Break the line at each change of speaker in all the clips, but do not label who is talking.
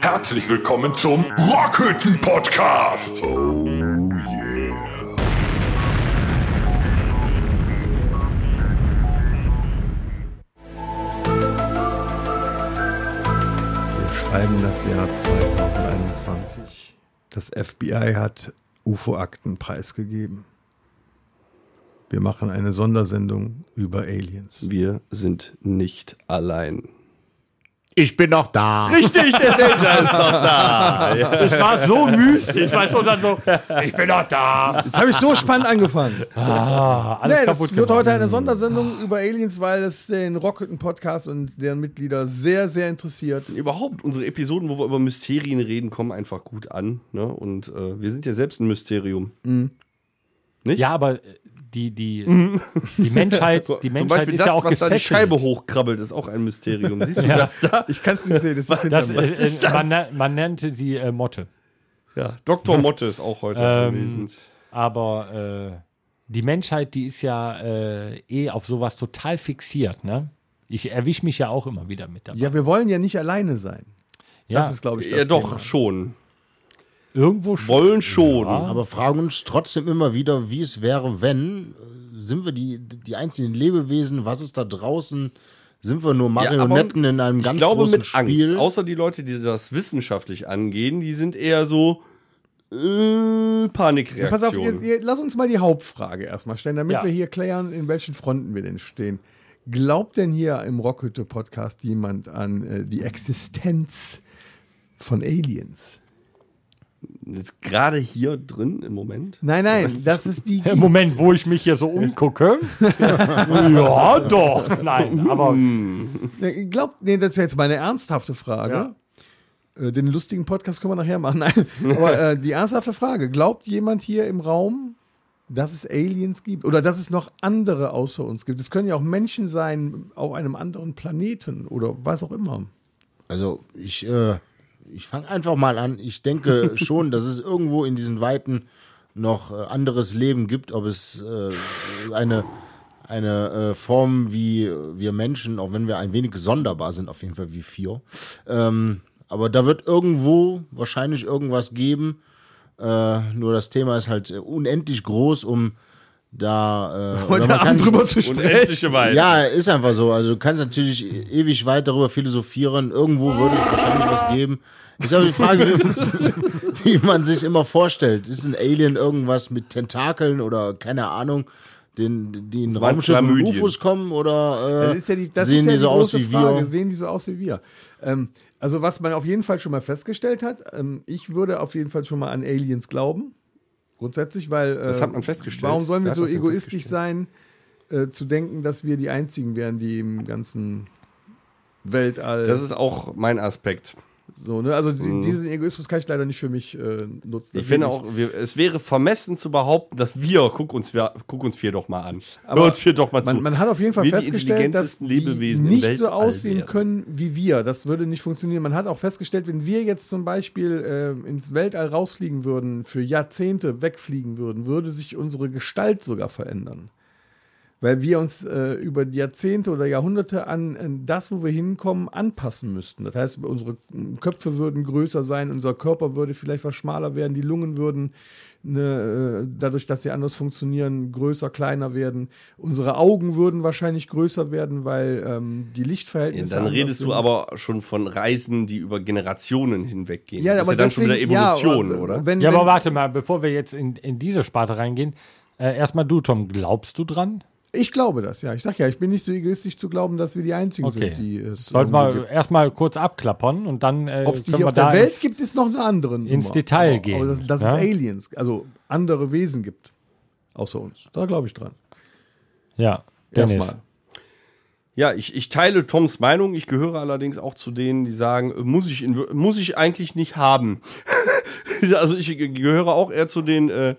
Herzlich willkommen zum Rockhütten Podcast. Oh yeah.
Wir schreiben das Jahr 2021. Das FBI hat UFO-Akten preisgegeben. Wir machen eine Sondersendung über Aliens.
Wir sind nicht allein.
Ich bin noch da.
Richtig, der Danger ist noch da.
Es war so mystisch, weißt du, und dann so, ich bin noch da.
Jetzt habe ich so spannend angefangen.
Ah, alles
Nee, das
kaputt
wird
gemacht.
heute eine Sondersendung über Aliens, weil es den Rockhütten-Podcast und deren Mitglieder sehr, sehr interessiert.
Überhaupt, unsere Episoden, wo wir über Mysterien reden, kommen einfach gut an. Ne? Und äh, wir sind ja selbst ein Mysterium.
Ja, aber äh, die, die, die Menschheit, die
Zum
Menschheit
Beispiel
ist
das,
ja auch
was da die
gefesselt.
Scheibe hochkrabbelt, ist auch ein Mysterium. Siehst du
Ja.
das da?
Ich kann es nicht sehen, das ist hinter
Das, äh, äh, man, na- man nannte sie äh, Motte.
Ja, Dr. Motte ist auch heute
Ähm,
anwesend.
Aber äh, die Menschheit, die ist ja äh, eh auf sowas total fixiert, ne? Ich erwische mich ja auch immer wieder mit dabei.
Ja, wir wollen ja nicht alleine sein.
Ja,
Das ist, glaube ich, das
Ja, doch,
Thema.
schon.
Irgendwo schon.
Wollen schon.
Aber fragen uns trotzdem immer wieder, wie es wäre, wenn. Sind wir die, die einzigen Lebewesen? Was ist da draußen? Sind wir nur
Ja,
Marionetten in einem ganz
ich glaube
großen
mit
Spiel?
Angst. Außer die Leute, die das wissenschaftlich angehen, die sind eher so äh, Panikreaktion.
Pass auf, ihr, ihr, lass uns mal die Hauptfrage erstmal stellen, damit
Ja.
wir hier klären, in welchen Fronten wir denn stehen. Glaubt denn hier im Rockhütte-Podcast jemand an äh, die Existenz von Aliens?
Jetzt gerade hier drin im Moment.
Nein, nein, das ist die.
Im Moment, wo ich mich hier so umgucke. ja, doch. Nein, aber
Ne, Glaubt, nee, das wäre jetzt meine ernsthafte Frage. Äh, Den lustigen Podcast können wir nachher machen. Nein, aber äh, die ernsthafte Frage: Glaubt jemand hier im Raum, dass es Aliens gibt oder dass es noch andere außer uns gibt? Es können ja auch Menschen sein auf einem anderen Planeten oder was auch immer.
Also ich, äh, ich fange einfach mal an. Ich denke schon, dass es irgendwo in diesen Weiten noch äh, anderes Leben gibt, ob es äh, eine, eine äh, Form wie wir Menschen, auch wenn wir ein wenig sonderbar sind, auf jeden Fall wie vier. Ähm, aber da wird irgendwo wahrscheinlich irgendwas geben. Äh, nur das Thema ist halt äh, unendlich groß, um da äh,
Heute
man kann-
Abend drüber zu sprechen.
Ja, ist einfach so. Also du kannst natürlich ewig weit darüber philosophieren. Irgendwo würde es wahrscheinlich was geben. Ist aber die Frage, wie, wie man sich immer vorstellt. Ist ein Alien irgendwas mit Tentakeln oder keine Ahnung, den, die in Raumschiffen und. UFOs kommen oder äh,
Das ist ja die, das
sehen
ja
die so aus wie
Frage.
wir?
Sehen die so aus wie wir? Ähm, also was man auf jeden Fall schon mal festgestellt hat, ähm, ich würde auf jeden Fall schon mal an Aliens glauben. Grundsätzlich, weil äh,
Das hat man festgestellt.
warum sollen wir so egoistisch sein, äh, zu denken, dass wir die Einzigen wären, die im ganzen Weltall
Das ist auch mein Aspekt.
So, ne? Also die, diesen Egoismus kann ich leider nicht für mich äh, nutzen.
Ich finde auch, wir, es wäre vermessen zu behaupten, dass wir, guck uns, wir, guck uns vier doch mal an.
Aber
Hör uns vier doch mal zu.
Man, man hat auf jeden Fall
Wir
festgestellt, dass die nicht so aussehen
wären.
können wie wir. Das würde nicht funktionieren. Man hat auch festgestellt, wenn wir jetzt zum Beispiel äh, ins Weltall rausfliegen würden, für Jahrzehnte wegfliegen würden, würde sich unsere Gestalt sogar verändern. Weil wir uns äh, über die Jahrzehnte oder Jahrhunderte an, an das, wo wir hinkommen, anpassen müssten. Das heißt, unsere Köpfe würden größer sein, unser Körper würde vielleicht was schmaler werden, die Lungen würden ne, äh, dadurch, dass sie anders funktionieren, größer, kleiner werden. Unsere Augen würden wahrscheinlich größer werden, weil ähm, die
Ja,
Lichtverhältnisse.
dann
anders
redest du
sind.
aber schon von Reisen, die über Generationen hinweggehen.
Ja,
das
aber
ist ja dann schon wieder
deswegen- ja,
Evolution,
aber
oder?
Wenn,
Ja,
wenn,
aber warte mal, bevor wir jetzt in, in diese Sparte reingehen. Äh, erstmal du, Tom, glaubst du dran?
Ich glaube das, ja. Ich sag ja, ich bin nicht so egoistisch zu glauben, dass wir die Einzigen
Okay.
sind, die es
Sollten
irgendwo
wir erstmal kurz abklappern und dann äh,
Ob es die
können
hier
wir
auf der
da
Welt
ins,
gibt, ist noch eine andere Nummer.
ins Detail
aber,
gehen,
Aber dass, dass
ja?
es Aliens, also andere Wesen gibt, außer uns. Da glaube ich dran.
Ja, Dennis.
Erstmal.
Ja, ich, ich teile Toms Meinung. Ich gehöre allerdings auch zu denen, die sagen, äh, muss ich, in, muss ich eigentlich nicht haben. also ich gehöre auch eher zu denen, äh,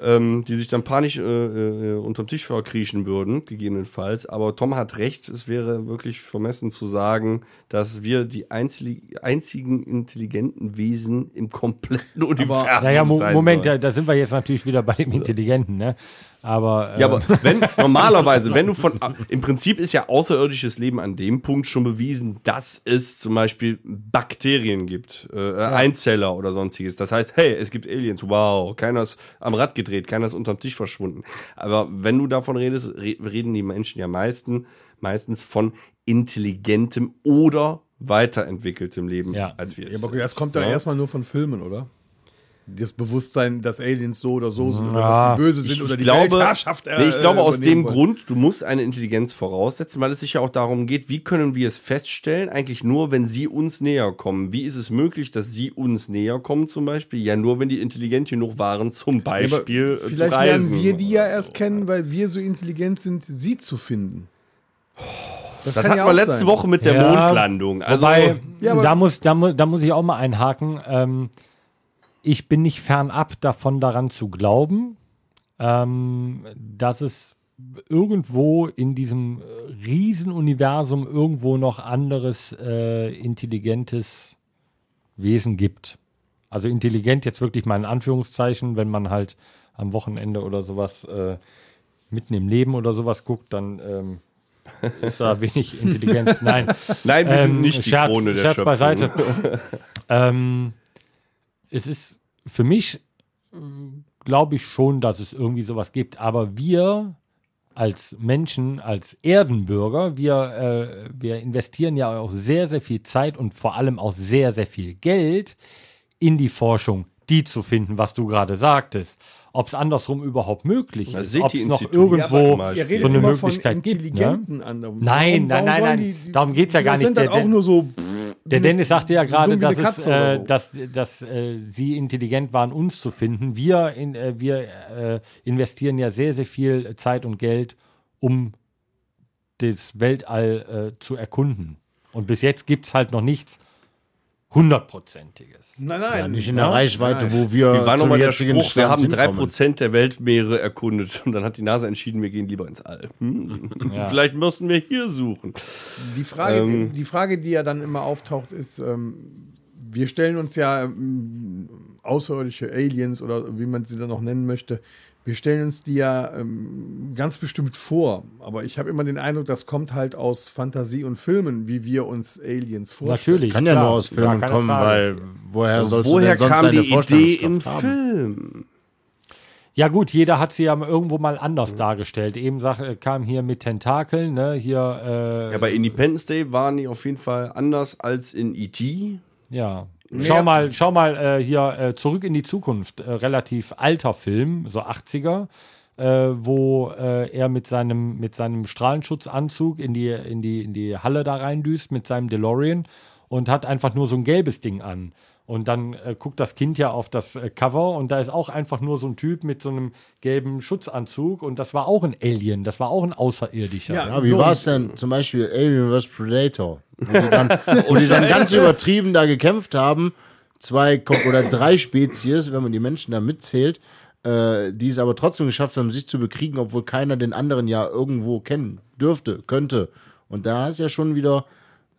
ähm, die sich dann panisch äh, äh, unterm Tisch verkriechen würden, gegebenenfalls. Aber Tom hat recht, es wäre wirklich vermessen zu sagen, dass wir die einzig, einzigen intelligenten Wesen im kompletten Universum
Naja, Mo Moment, da, da sind wir jetzt natürlich wieder bei dem Intelligenten, ne? Aber,
Ja,
ähm,
aber wenn normalerweise, wenn du von im Prinzip ist ja außerirdisches Leben an dem Punkt schon bewiesen, dass es zum Beispiel Bakterien gibt, äh, Einzeller oder sonstiges. Das heißt, hey, es gibt Aliens, wow, keiner ist am Rad gedreht, keiner ist unterm Tisch verschwunden. Aber wenn du davon redest, re reden die Menschen ja meisten, meistens von intelligentem oder weiterentwickeltem Leben,
Ja.
als wir
Ja,
es
aber das kommt doch
Ja.
erstmal nur von Filmen, oder? Das Bewusstsein, dass Aliens so oder so sind oder
Ja,
dass die böse sind oder die
glaube,
Weltherrschaft
nee, ich glaube aus dem
wollen.
Grund, du musst eine Intelligenz voraussetzen, weil es sich ja auch darum geht, wie können wir es feststellen, eigentlich nur, wenn sie uns näher kommen. Wie ist es möglich, dass sie uns näher kommen zum Beispiel? Ja, nur wenn die intelligent genug waren, zum
Ja, aber
Beispiel äh, zu
vielleicht lernen wir die ja
oder
erst
so.
kennen, weil wir so intelligent sind, sie zu finden.
Das
kann
hatten
ja
wir
auch
letzte
sein.
Woche mit der
Ja,
Mondlandung. Also,
Wobei,
Ja,
da, muss, da, mu- da muss ich auch mal einhaken. Ähm, ich bin nicht fernab davon, daran zu glauben, ähm, dass es irgendwo in diesem äh, Riesenuniversum irgendwo noch anderes äh, intelligentes Wesen gibt. Also intelligent jetzt wirklich mal in Anführungszeichen, wenn man halt am Wochenende oder sowas äh, mitten im Leben oder sowas guckt, dann ähm, ist da wenig Intelligenz. Nein,
nein, wir sind
ähm,
nicht die
Scherz,
Krone der
Scherz
Schöpfung.
beiseite. ähm, es ist für mich, glaube ich schon, dass es irgendwie sowas gibt. Aber wir als Menschen, als Erdenbürger, wir, äh, wir investieren ja auch sehr, sehr viel Zeit und vor allem auch sehr, sehr viel Geld in die Forschung, die zu finden, was du gerade sagtest. Ob es andersrum überhaupt möglich
Das
ist, ob
die
es noch.
Ja,
irgendwo
redet
so eine Möglichkeit gibt. Ne? Nein, nein, nein, nein. Darum geht's ja gar nicht.
Sind
Der-
auch nur so. pff,
Der Dennis sagte ja gerade, dass, es, äh,
so.
dass, dass äh, sie intelligent waren, uns zu finden. Wir, in, äh, wir äh, investieren ja sehr, sehr viel Zeit und Geld, um das Weltall äh, zu erkunden. Und bis jetzt gibt es halt noch nichts hundertprozentiges.
Nein, nein.
Ja, nicht in der
Ja?
Reichweite, wo wir
Wie war nochmal der Spruch, wir
Stand
haben
hinkommen.
3% der Weltmeere erkundet und dann hat die NASA entschieden, wir gehen lieber ins All. Hm.
Ja.
Vielleicht müssten wir hier suchen.
Die Frage,
Ähm.
die Frage, die ja dann immer auftaucht, ist, ähm, wir stellen uns ja ähm, außerirdische Aliens oder wie man sie dann auch nennen möchte, wir stellen uns die ja ähm, ganz bestimmt vor. Aber ich habe immer den Eindruck, das kommt halt aus Fantasie und Filmen, wie wir uns Aliens vorstellen.
Natürlich.
Kann ja
klar.
nur aus Filmen kommen,
Frage.
weil woher sollst
Woher
du denn sonst
kam
eine
die Idee im
Vorstellungskraft haben?
Film?
Ja gut, jeder hat sie ja irgendwo mal anders dargestellt. Eben sag, äh, kam hier mit Tentakeln, ne? Hier, äh,
Ja, bei Independence Day waren die auf jeden Fall anders als in E.T.
Ja.
Nee,
Schau mal, schau mal äh, hier äh, zurück in die Zukunft. Äh, relativ alter Film, so 80er, äh, wo äh, er mit seinem mit seinem Strahlenschutzanzug in die in die in die Halle da reindüst mit seinem DeLorean und hat einfach nur so ein gelbes Ding an. Und dann äh, guckt das Kind ja auf das äh, Cover und da ist auch einfach nur so ein Typ mit so einem gelben Schutzanzug und das war auch ein Alien, das war auch ein Außerirdischer.
Ja.
Ja, wie
So.
war es denn zum Beispiel Alien vs. Predator? Wo die dann, wo die dann ganz übertrieben da gekämpft haben, zwei oder drei Spezies, wenn man die Menschen da mitzählt, äh, die es aber trotzdem geschafft haben, sich zu bekriegen, obwohl keiner den anderen ja irgendwo kennen dürfte, könnte. Und da ist ja schon wieder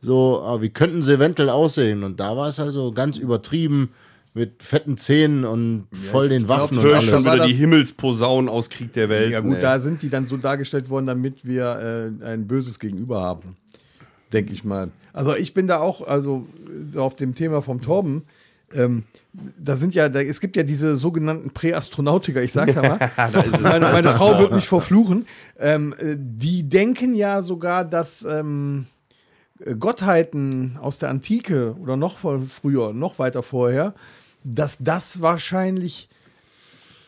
so, ah, wie könnten sie eventuell aussehen? Und da war es also ganz übertrieben mit fetten Zähnen und voll den Waffen und
das
schon
alles.
war
wieder die Himmelsposaunen aus Krieg der Welt.
Ja gut, da sind die dann so dargestellt worden, damit wir äh, ein böses Gegenüber haben. Denke ich mal. Also ich bin da auch, also so auf dem Thema vom Torben, ähm, da sind ja, da, es gibt ja diese sogenannten Präastronautiker, ich sag's ja mal. meine, meine Frau wird mich verfluchen. Ähm, äh, die denken ja sogar, dass ähm, Gottheiten aus der Antike oder noch früher, noch weiter vorher, dass das wahrscheinlich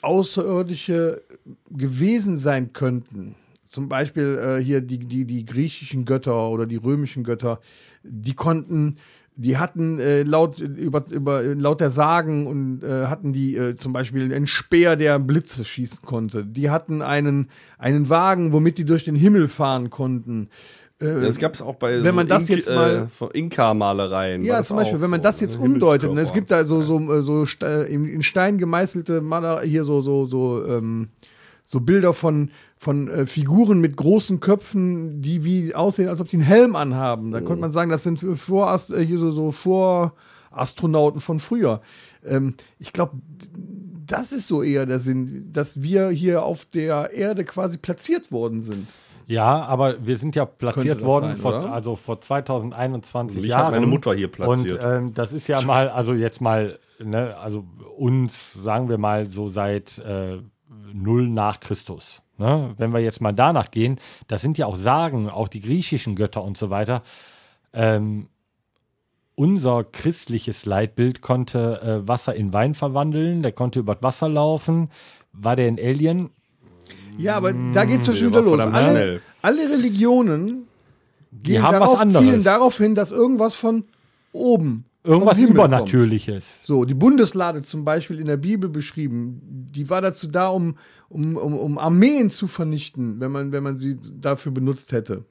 Außerirdische gewesen sein könnten. Zum Beispiel äh, hier die, die, die griechischen Götter oder die römischen Götter, die konnten, die hatten äh, laut, über, über, laut der Sagen und äh, hatten die äh, zum Beispiel einen Speer, der Blitze schießen konnte. Die hatten einen, einen Wagen, womit die durch den Himmel fahren konnten.
Das gab es auch bei
Wenn man das
Ink-
jetzt mal-
äh, Inka-Malereien.
Ja, zum Beispiel, wenn man
so,
das jetzt umdeutet, ne, es gibt da so, so, äh, so Ste- in, in Stein gemeißelte Maler, hier so, so, so, ähm, so Bilder von, von äh, Figuren mit großen Köpfen, die wie aussehen, als ob die einen Helm anhaben. Da könnte man sagen, das sind Vorast äh, hier so, so Vorastronauten von früher. Ähm, ich glaube, das ist so eher der Sinn, dass wir hier auf der Erde quasi platziert worden sind.
Ja, aber wir sind ja platziert worden
sein,
vor, also vor 2021
Mich
Jahren.
hat meine Mutter hier platziert.
Und ähm, das ist ja mal, also jetzt mal, ne, also uns, sagen wir mal, so seit äh, null nach Christus. Ne? Wenn wir jetzt mal danach gehen, das sind ja auch Sagen, auch die griechischen Götter und so weiter. Ähm, unser christliches Leitbild konnte äh, Wasser in Wein verwandeln, der konnte über das Wasser laufen. War der ein Alien?
Ja, aber da geht es schon
der
wieder los. Alle, alle Religionen gehen
haben
darauf, zielen darauf hin, dass irgendwas von oben,
Irgendwas
Himmel kommt.
Übernatürliches.
So, die Bundeslade zum Beispiel in der Bibel beschrieben, die war dazu da, um, um, um, um Armeen zu vernichten, wenn man, wenn man sie dafür benutzt hätte.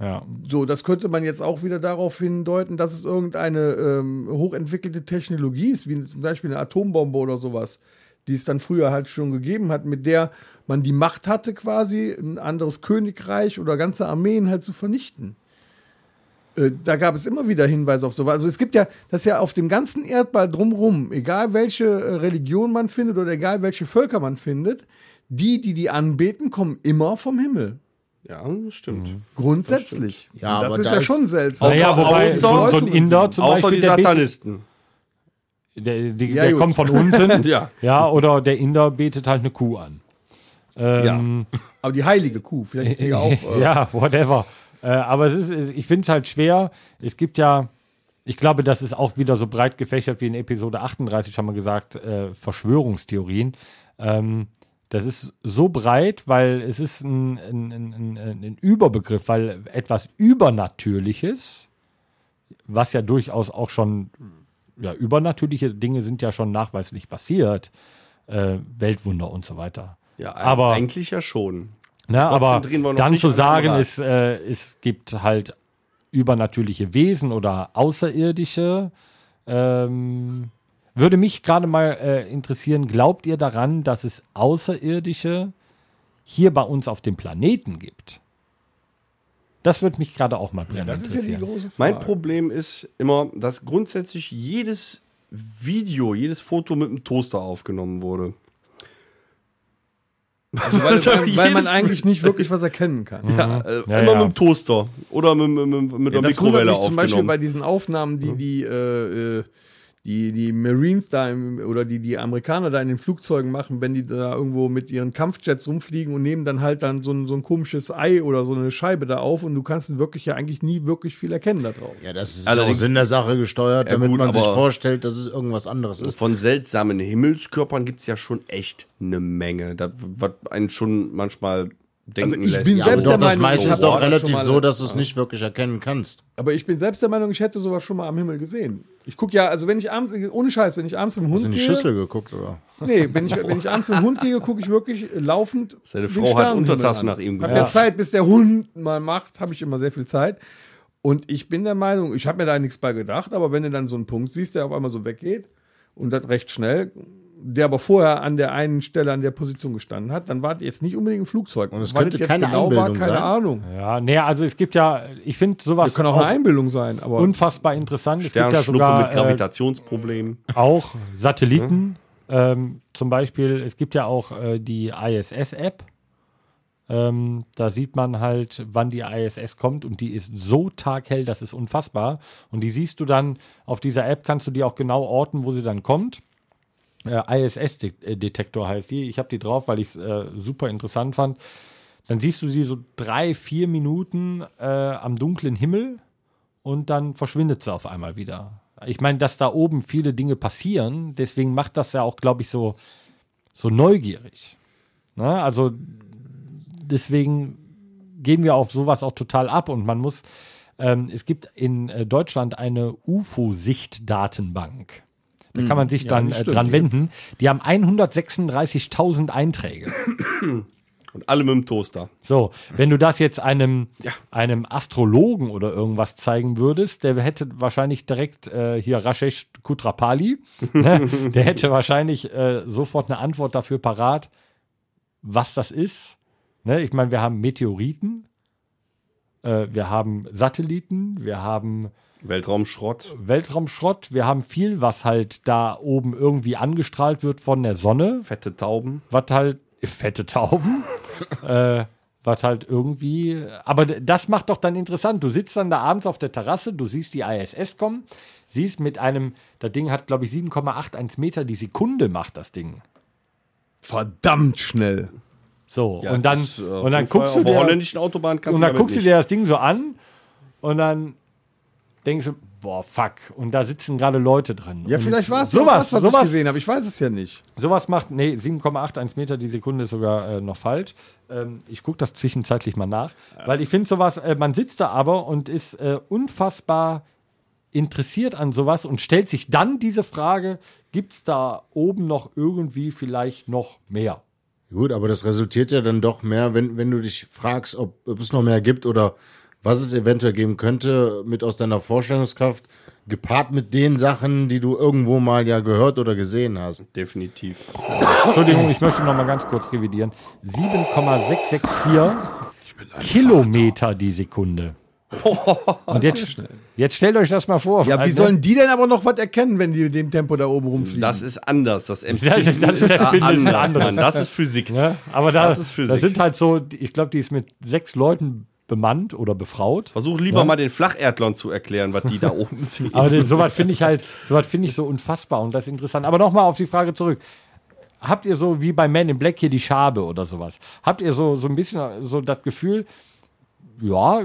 Ja.
So, das könnte man jetzt auch wieder darauf hindeuten, dass es irgendeine ähm, hochentwickelte Technologie ist, wie zum Beispiel eine Atombombe oder sowas, die es dann früher halt schon gegeben hat, mit der man die Macht hatte, quasi ein anderes Königreich oder ganze Armeen halt zu vernichten. Äh, Da gab es immer wieder Hinweise auf sowas. Also es gibt ja, das ist ja auf dem ganzen Erdball drumrum, egal welche äh, Religion man findet oder egal welche Völker man findet, die, die die anbeten, kommen immer vom Himmel.
Ja, das stimmt.
Grundsätzlich.
Ja,
Und das
aber
ist
da
ja
ist-
schon seltsam.
Naja,
Außer-
wobei
außer-
so, so ein Inder zum
Außer
Beispiel,
die
der, betet,
Satanisten.
Der, die,
Ja,
der kommt von unten.
Ja.
ja, oder der Inder betet halt eine Kuh an. Ähm,
Aber die heilige Kuh, vielleicht ist sie ja auch. Äh,
ja, whatever. Äh, aber es ist, ich finde es halt schwer. Es gibt ja, ich glaube, das ist auch wieder so breit gefächert wie in Episode 38, haben wir gesagt, äh, Verschwörungstheorien. Ähm, das ist so breit, weil es ist ein, ein, ein, ein, ein Überbegriff, weil etwas Übernatürliches, was ja durchaus auch schon, ja, übernatürliche Dinge sind ja schon nachweislich passiert, äh, Weltwunder und so weiter.
Ja,
Aber-
eigentlich ja schon.
Ne, aber dann zu sagen, es, äh, es gibt halt übernatürliche Wesen oder Außerirdische, ähm, würde mich gerade mal äh, interessieren, glaubt ihr daran, dass es Außerirdische hier bei uns auf dem Planeten gibt? Das würde mich gerade auch mal brennend
das ist ja die
interessieren.
große Frage.
Mein Problem ist immer, dass grundsätzlich jedes Video, jedes Foto mit einem Toaster aufgenommen wurde.
Also weil, weil, weil man eigentlich nicht wirklich was erkennen kann.
Ja, äh,
Ja,
immer
ja.
mit dem Toaster oder mit, mit, mit, mit der
das wundert
Mikrowelle
mich zum Beispiel bei
aufgenommen.
diesen Aufnahmen, die die, äh, äh, die, die Marines da im, oder die, die Amerikaner da in den Flugzeugen machen, wenn die da irgendwo mit ihren Kampfjets rumfliegen und nehmen dann halt dann so ein, so ein komisches Ei oder so eine Scheibe da auf und du kannst wirklich ja eigentlich nie wirklich viel erkennen da drauf.
Ja, das ist ja auch
Allerdings-
Sinn der Sache gesteuert,
Ja,
damit
gut,
man sich
aber-
vorstellt, dass es irgendwas anderes ist.
Von seltsamen Himmelskörpern gibt es ja schon echt eine Menge. Das, was einen schon manchmal denken
Also ich
lässt.
bin
Ja, aber
selbst
doch,
der
das
Meinung,
meiste ist doch
auch
relativ so, dass du es nicht wirklich erkennen kannst.
Aber ich bin selbst der Meinung, ich hätte sowas schon mal am Himmel gesehen. Ich gucke ja, also wenn ich abends, ohne Scheiß, wenn ich abends mit dem
Hast
Hund
du in die
gehe,
Schüssel geguckt, oder?
nee, wenn ich, wenn ich abends mit dem Hund gehe, gucke ich wirklich laufend
Seine
den
Frau hat Untertassen nach ihm
Hab
geguckt.
ja Zeit, bis der Hund mal macht, habe ich immer sehr viel Zeit. Und ich bin der Meinung, ich habe mir da nichts bei gedacht, aber wenn du dann so einen Punkt siehst, der auf einmal so weggeht und das recht schnell, der aber vorher an der einen Stelle an der Position gestanden hat, dann war das jetzt nicht unbedingt ein Flugzeug.
Und es könnte
jetzt
keine
genau war,
Einbildung
keine
sein?
Ahnung.
Ja, nee, also es gibt ja, ich finde sowas
Das kann auch eine Einbildung sein, aber
unfassbar interessant. Es gibt ja sogar
mit
äh,
Gravitationsproblemen.
auch Satelliten. Ähm, zum Beispiel, es gibt ja auch äh, die ISS-App. Ähm, da sieht man halt, wann die ISS kommt und die ist so taghell, das ist unfassbar. Und die siehst du dann auf dieser App, kannst du die auch genau orten, wo sie dann kommt. Äh, ISS-Detektor heißt die. Ich habe die drauf, weil ich es äh, super interessant fand. Dann siehst du sie so drei, vier Minuten äh, am dunklen Himmel und dann verschwindet sie auf einmal wieder. Ich meine, dass da oben viele Dinge passieren, deswegen macht das ja auch, glaube ich, so, so neugierig. Ne? Also deswegen gehen wir auf sowas auch total ab und man muss, ähm, es gibt in äh, Deutschland eine UFO-Sicht-Datenbank. Da kann man sich
Ja,
dann äh, dran wenden. Die haben 136.000 Einträge.
Und alle mit dem Toaster.
So, wenn du das jetzt einem, einem Astrologen oder irgendwas zeigen würdest, der hätte wahrscheinlich direkt äh, hier Rashesh Kutrapali, ne? der hätte wahrscheinlich äh, sofort eine Antwort dafür parat, was das ist. Ne? Ich meine, wir haben Meteoriten äh, wir haben Satelliten, wir haben
Weltraumschrott.
Weltraumschrott, wir haben viel, was halt da oben irgendwie angestrahlt wird von der Sonne,
Fette Tauben.
was halt fette Tauben, äh, was halt irgendwie, aber das macht doch dann interessant. Du sitzt dann da abends auf der Terrasse, du siehst die ISS kommen, siehst mit einem, das Ding hat glaube ich 7,81 Meter die Sekunde macht das Ding.
Verdammt schnell.
So
Ja,
und dann
das, äh,
und dann guckst du
auf der
dir
holländischen Autobahn kannst
und
du
dann guckst du
nicht.
dir das Ding so an und dann denkst du, boah, fuck. Und da sitzen gerade Leute drin.
Ja,
und
vielleicht war es
sowas,
sowas, was
sowas,
ich gesehen habe. Ich weiß es ja nicht.
sowas macht, nee, 7,81 Meter die Sekunde ist sogar äh, noch falsch. Ähm, ich gucke das zwischenzeitlich mal nach, weil ich finde sowas, äh, man sitzt da aber und ist äh, unfassbar interessiert an sowas und stellt sich dann diese Frage, gibt es da oben noch irgendwie vielleicht noch mehr?
Gut, aber das resultiert ja dann doch mehr, wenn, wenn du dich fragst, ob, ob es noch mehr gibt oder was es eventuell geben könnte, mit aus deiner Vorstellungskraft, gepaart mit den Sachen, die du irgendwo mal ja gehört oder gesehen hast.
Definitiv.
Entschuldigung, ich möchte noch mal ganz kurz revidieren. 7,664 Kilometer die Sekunde. Und jetzt, jetzt stellt euch das mal vor.
Ja, wie
Also,
sollen die denn aber noch was erkennen, wenn die in dem Tempo da oben rumfliegen?
Das ist anders. Das
Das,
Empfinden
das ist
da
Empfinden ist
anders,
anders.
Mann. Das ist Physik.
Ne? Aber da,
Das ist Physik.
da sind halt so, ich glaube, die ist mit sechs Leuten bemannt oder befraut.
Versuch lieber mal den Flacherdlern zu erklären, was die da oben sehen.
Aber den, sowas finde ich halt, sowas finde ich so unfassbar und das ist interessant. Aber nochmal auf die Frage zurück. Habt ihr so wie bei Man in Black hier die Schabe oder sowas? Habt ihr so, so ein bisschen so das Gefühl, ja,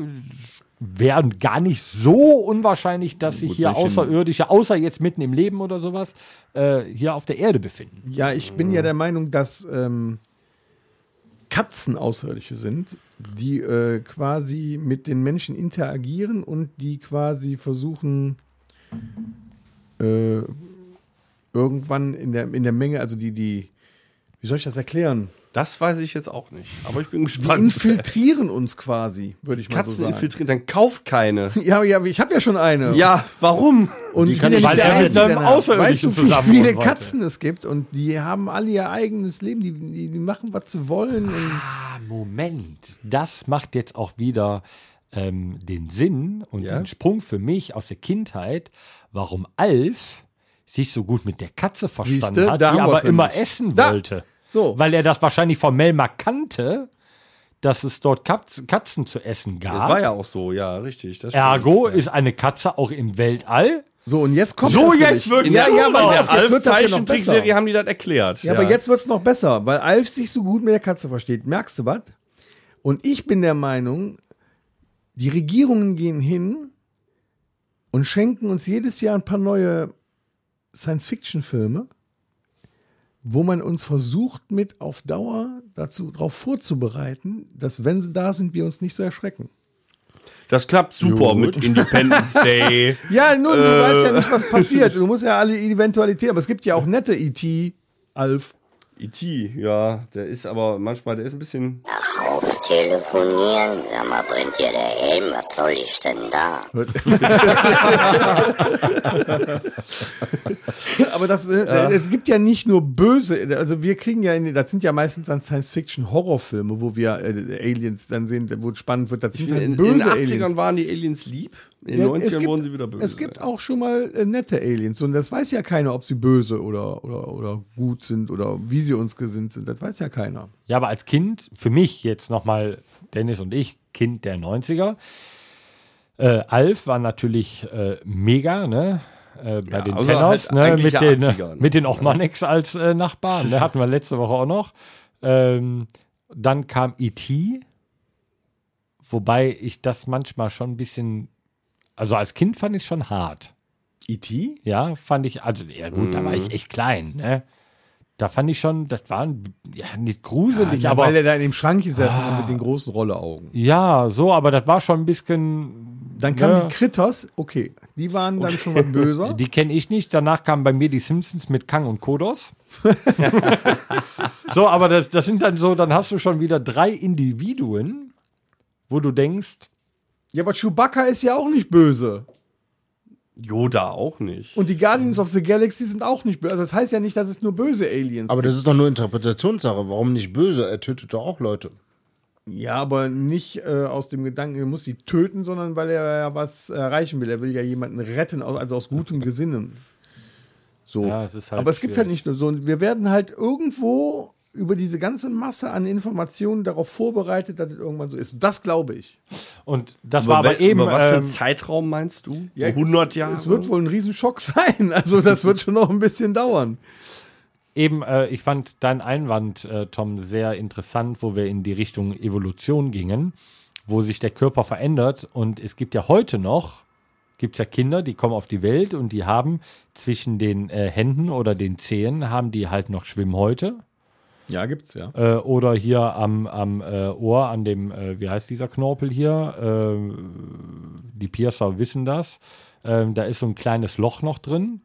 wäre gar nicht so unwahrscheinlich, dass sich hier Außerirdische, außer jetzt mitten im Leben oder sowas, äh, hier auf der Erde befinden?
Ja, ich bin ja der Meinung, dass ähm, Katzen Außerirdische sind, die äh, quasi mit den Menschen interagieren und die quasi versuchen, äh, irgendwann in der, in der Menge, also die, die, wie soll ich das erklären?
Das weiß ich jetzt auch nicht. Aber ich bin
Die
gespannt.
infiltrieren uns quasi, würde ich mal
Katzen
so sagen.
infiltrieren, dann kauf keine.
Ja, ja, ich habe ja schon eine.
Ja, warum?
Und
Die
ich
kann
bin ja
ich-
nicht der
er mit
Einzige.
einem
danach.
Außerirdischen
Weißt du, wie viele. Katzen es gibt und die haben alle ihr eigenes Leben, die, die, die machen, was sie wollen. Und
Ah, Moment. Das macht jetzt auch wieder ähm, den Sinn und
Ja?
den Sprung für mich aus der Kindheit, warum Alf sich so gut mit der Katze verstanden
Siehste,
hat, die aber immer
nämlich.
essen
Da.
wollte.
So.
Weil er das wahrscheinlich von Melma kannte, dass es dort Katz, Katzen zu essen gab.
Das war ja auch so, ja, richtig.
Ergo ist eine Katze auch im Weltall.
So, und jetzt kommt
So,
das
jetzt wird-
ja, ja, aber
der
jetzt wird das ja noch besser.
Haben die das erklärt.
Ja, aber jetzt wird's noch besser, weil Alf sich so gut mit der Katze versteht. Merkst du was? Und ich bin der Meinung, die Regierungen gehen hin und schenken uns jedes Jahr ein paar neue Science-Fiction-Filme, wo man uns versucht, mit auf Dauer dazu darauf vorzubereiten, dass, wenn sie da sind, wir uns nicht so erschrecken.
Das klappt super
Gut.
mit Independence Day.
Ja, nur du weißt ja nicht, was passiert. Du musst ja alle Eventualitäten, aber es gibt ja auch nette E.T., Alf.
E.T., ja, der ist aber manchmal, der ist ein bisschen.
Telefonieren, sag mal, brennt dir der Helm, was soll ich denn da?
Aber das, äh, es gibt ja nicht nur böse, also wir kriegen ja, in, das sind ja meistens dann Science-Fiction-Horrorfilme, wo wir äh, Aliens dann sehen, wo es spannend wird. Das sind halt
In, in
böse
den 80ern
Aliens.
waren die Aliens lieb, in den
Ja,
90ern
es gibt-
wurden sie wieder böse.
Es gibt auch schon mal äh, nette Aliens und das weiß ja keiner, ob sie böse oder, oder, oder gut sind oder wie sie uns gesinnt sind. Das weiß ja keiner.
Ja, aber als Kind, für mich jetzt nochmal, Dennis und ich, Kind der 90er. Äh, Alf war natürlich äh, mega, ne? Äh, bei
Ja,
den
also
Tenners,
halt
ne? Mit
ja
den,
80er, ne?
mit den Ochmanics als äh, Nachbarn. Ne? Hatten wir letzte Woche auch noch. Ähm, dann kam E.T., wobei ich das manchmal schon ein bisschen, also als Kind fand ich es schon hart.
E.T.?
Ja, fand ich, also, ja gut, da war
Mhm.
ich echt klein, ne? Da fand ich schon, das war ja, nicht gruselig,
Ja,
aber.
weil er da in dem Schrank gesessen hat mit den großen Rolleaugen.
Ja, so, aber das war schon ein bisschen.
Dann kamen
ne,
die Critters, okay, die waren dann schon mal böser.
Die kenne ich nicht. Danach kamen bei mir die Simpsons mit Kang und Kodos. so, aber das, das sind dann so, dann hast du schon wieder drei Individuen, wo du denkst,
Ja, aber Chewbacca ist ja auch nicht böse.
Yoda auch nicht.
Und die Guardians of the Galaxy sind auch nicht böse. Also das heißt ja nicht, dass es nur böse Aliens
Aber das ist doch nur Interpretationssache. Warum nicht böse? Er tötet doch auch Leute.
Ja, aber nicht äh, aus dem Gedanken, er muss die töten, sondern weil er ja was erreichen will. Er will ja jemanden retten, aus- also aus gutem Gesinnen. So.
Ja, es ist halt
aber es gibt halt nicht nur so. Wir werden halt irgendwo über diese ganze Masse an Informationen darauf vorbereitet, dass es irgendwann so ist. Das glaube ich.
Und das war aber eben.
über was für einen
ähm,
Zeitraum meinst du?
Ja,
so 100
es,
Jahre?
Es wird wohl ein Riesenschock sein. Also das wird schon noch ein bisschen dauern.
Eben, äh, ich fand deinen Einwand, äh, Tom, sehr interessant, wo wir in die Richtung Evolution gingen, wo sich der Körper verändert. Und es gibt ja heute noch, gibt es ja Kinder, die kommen auf die Welt und die haben zwischen den äh, Händen oder den Zehen, haben die halt noch Schwimmhäute.
Ja, gibt's ja.
Äh, oder hier am, am äh, Ohr, an dem, äh, wie heißt dieser Knorpel hier? Äh, die Piercer wissen das. Ähm, da ist so ein kleines Loch noch drin.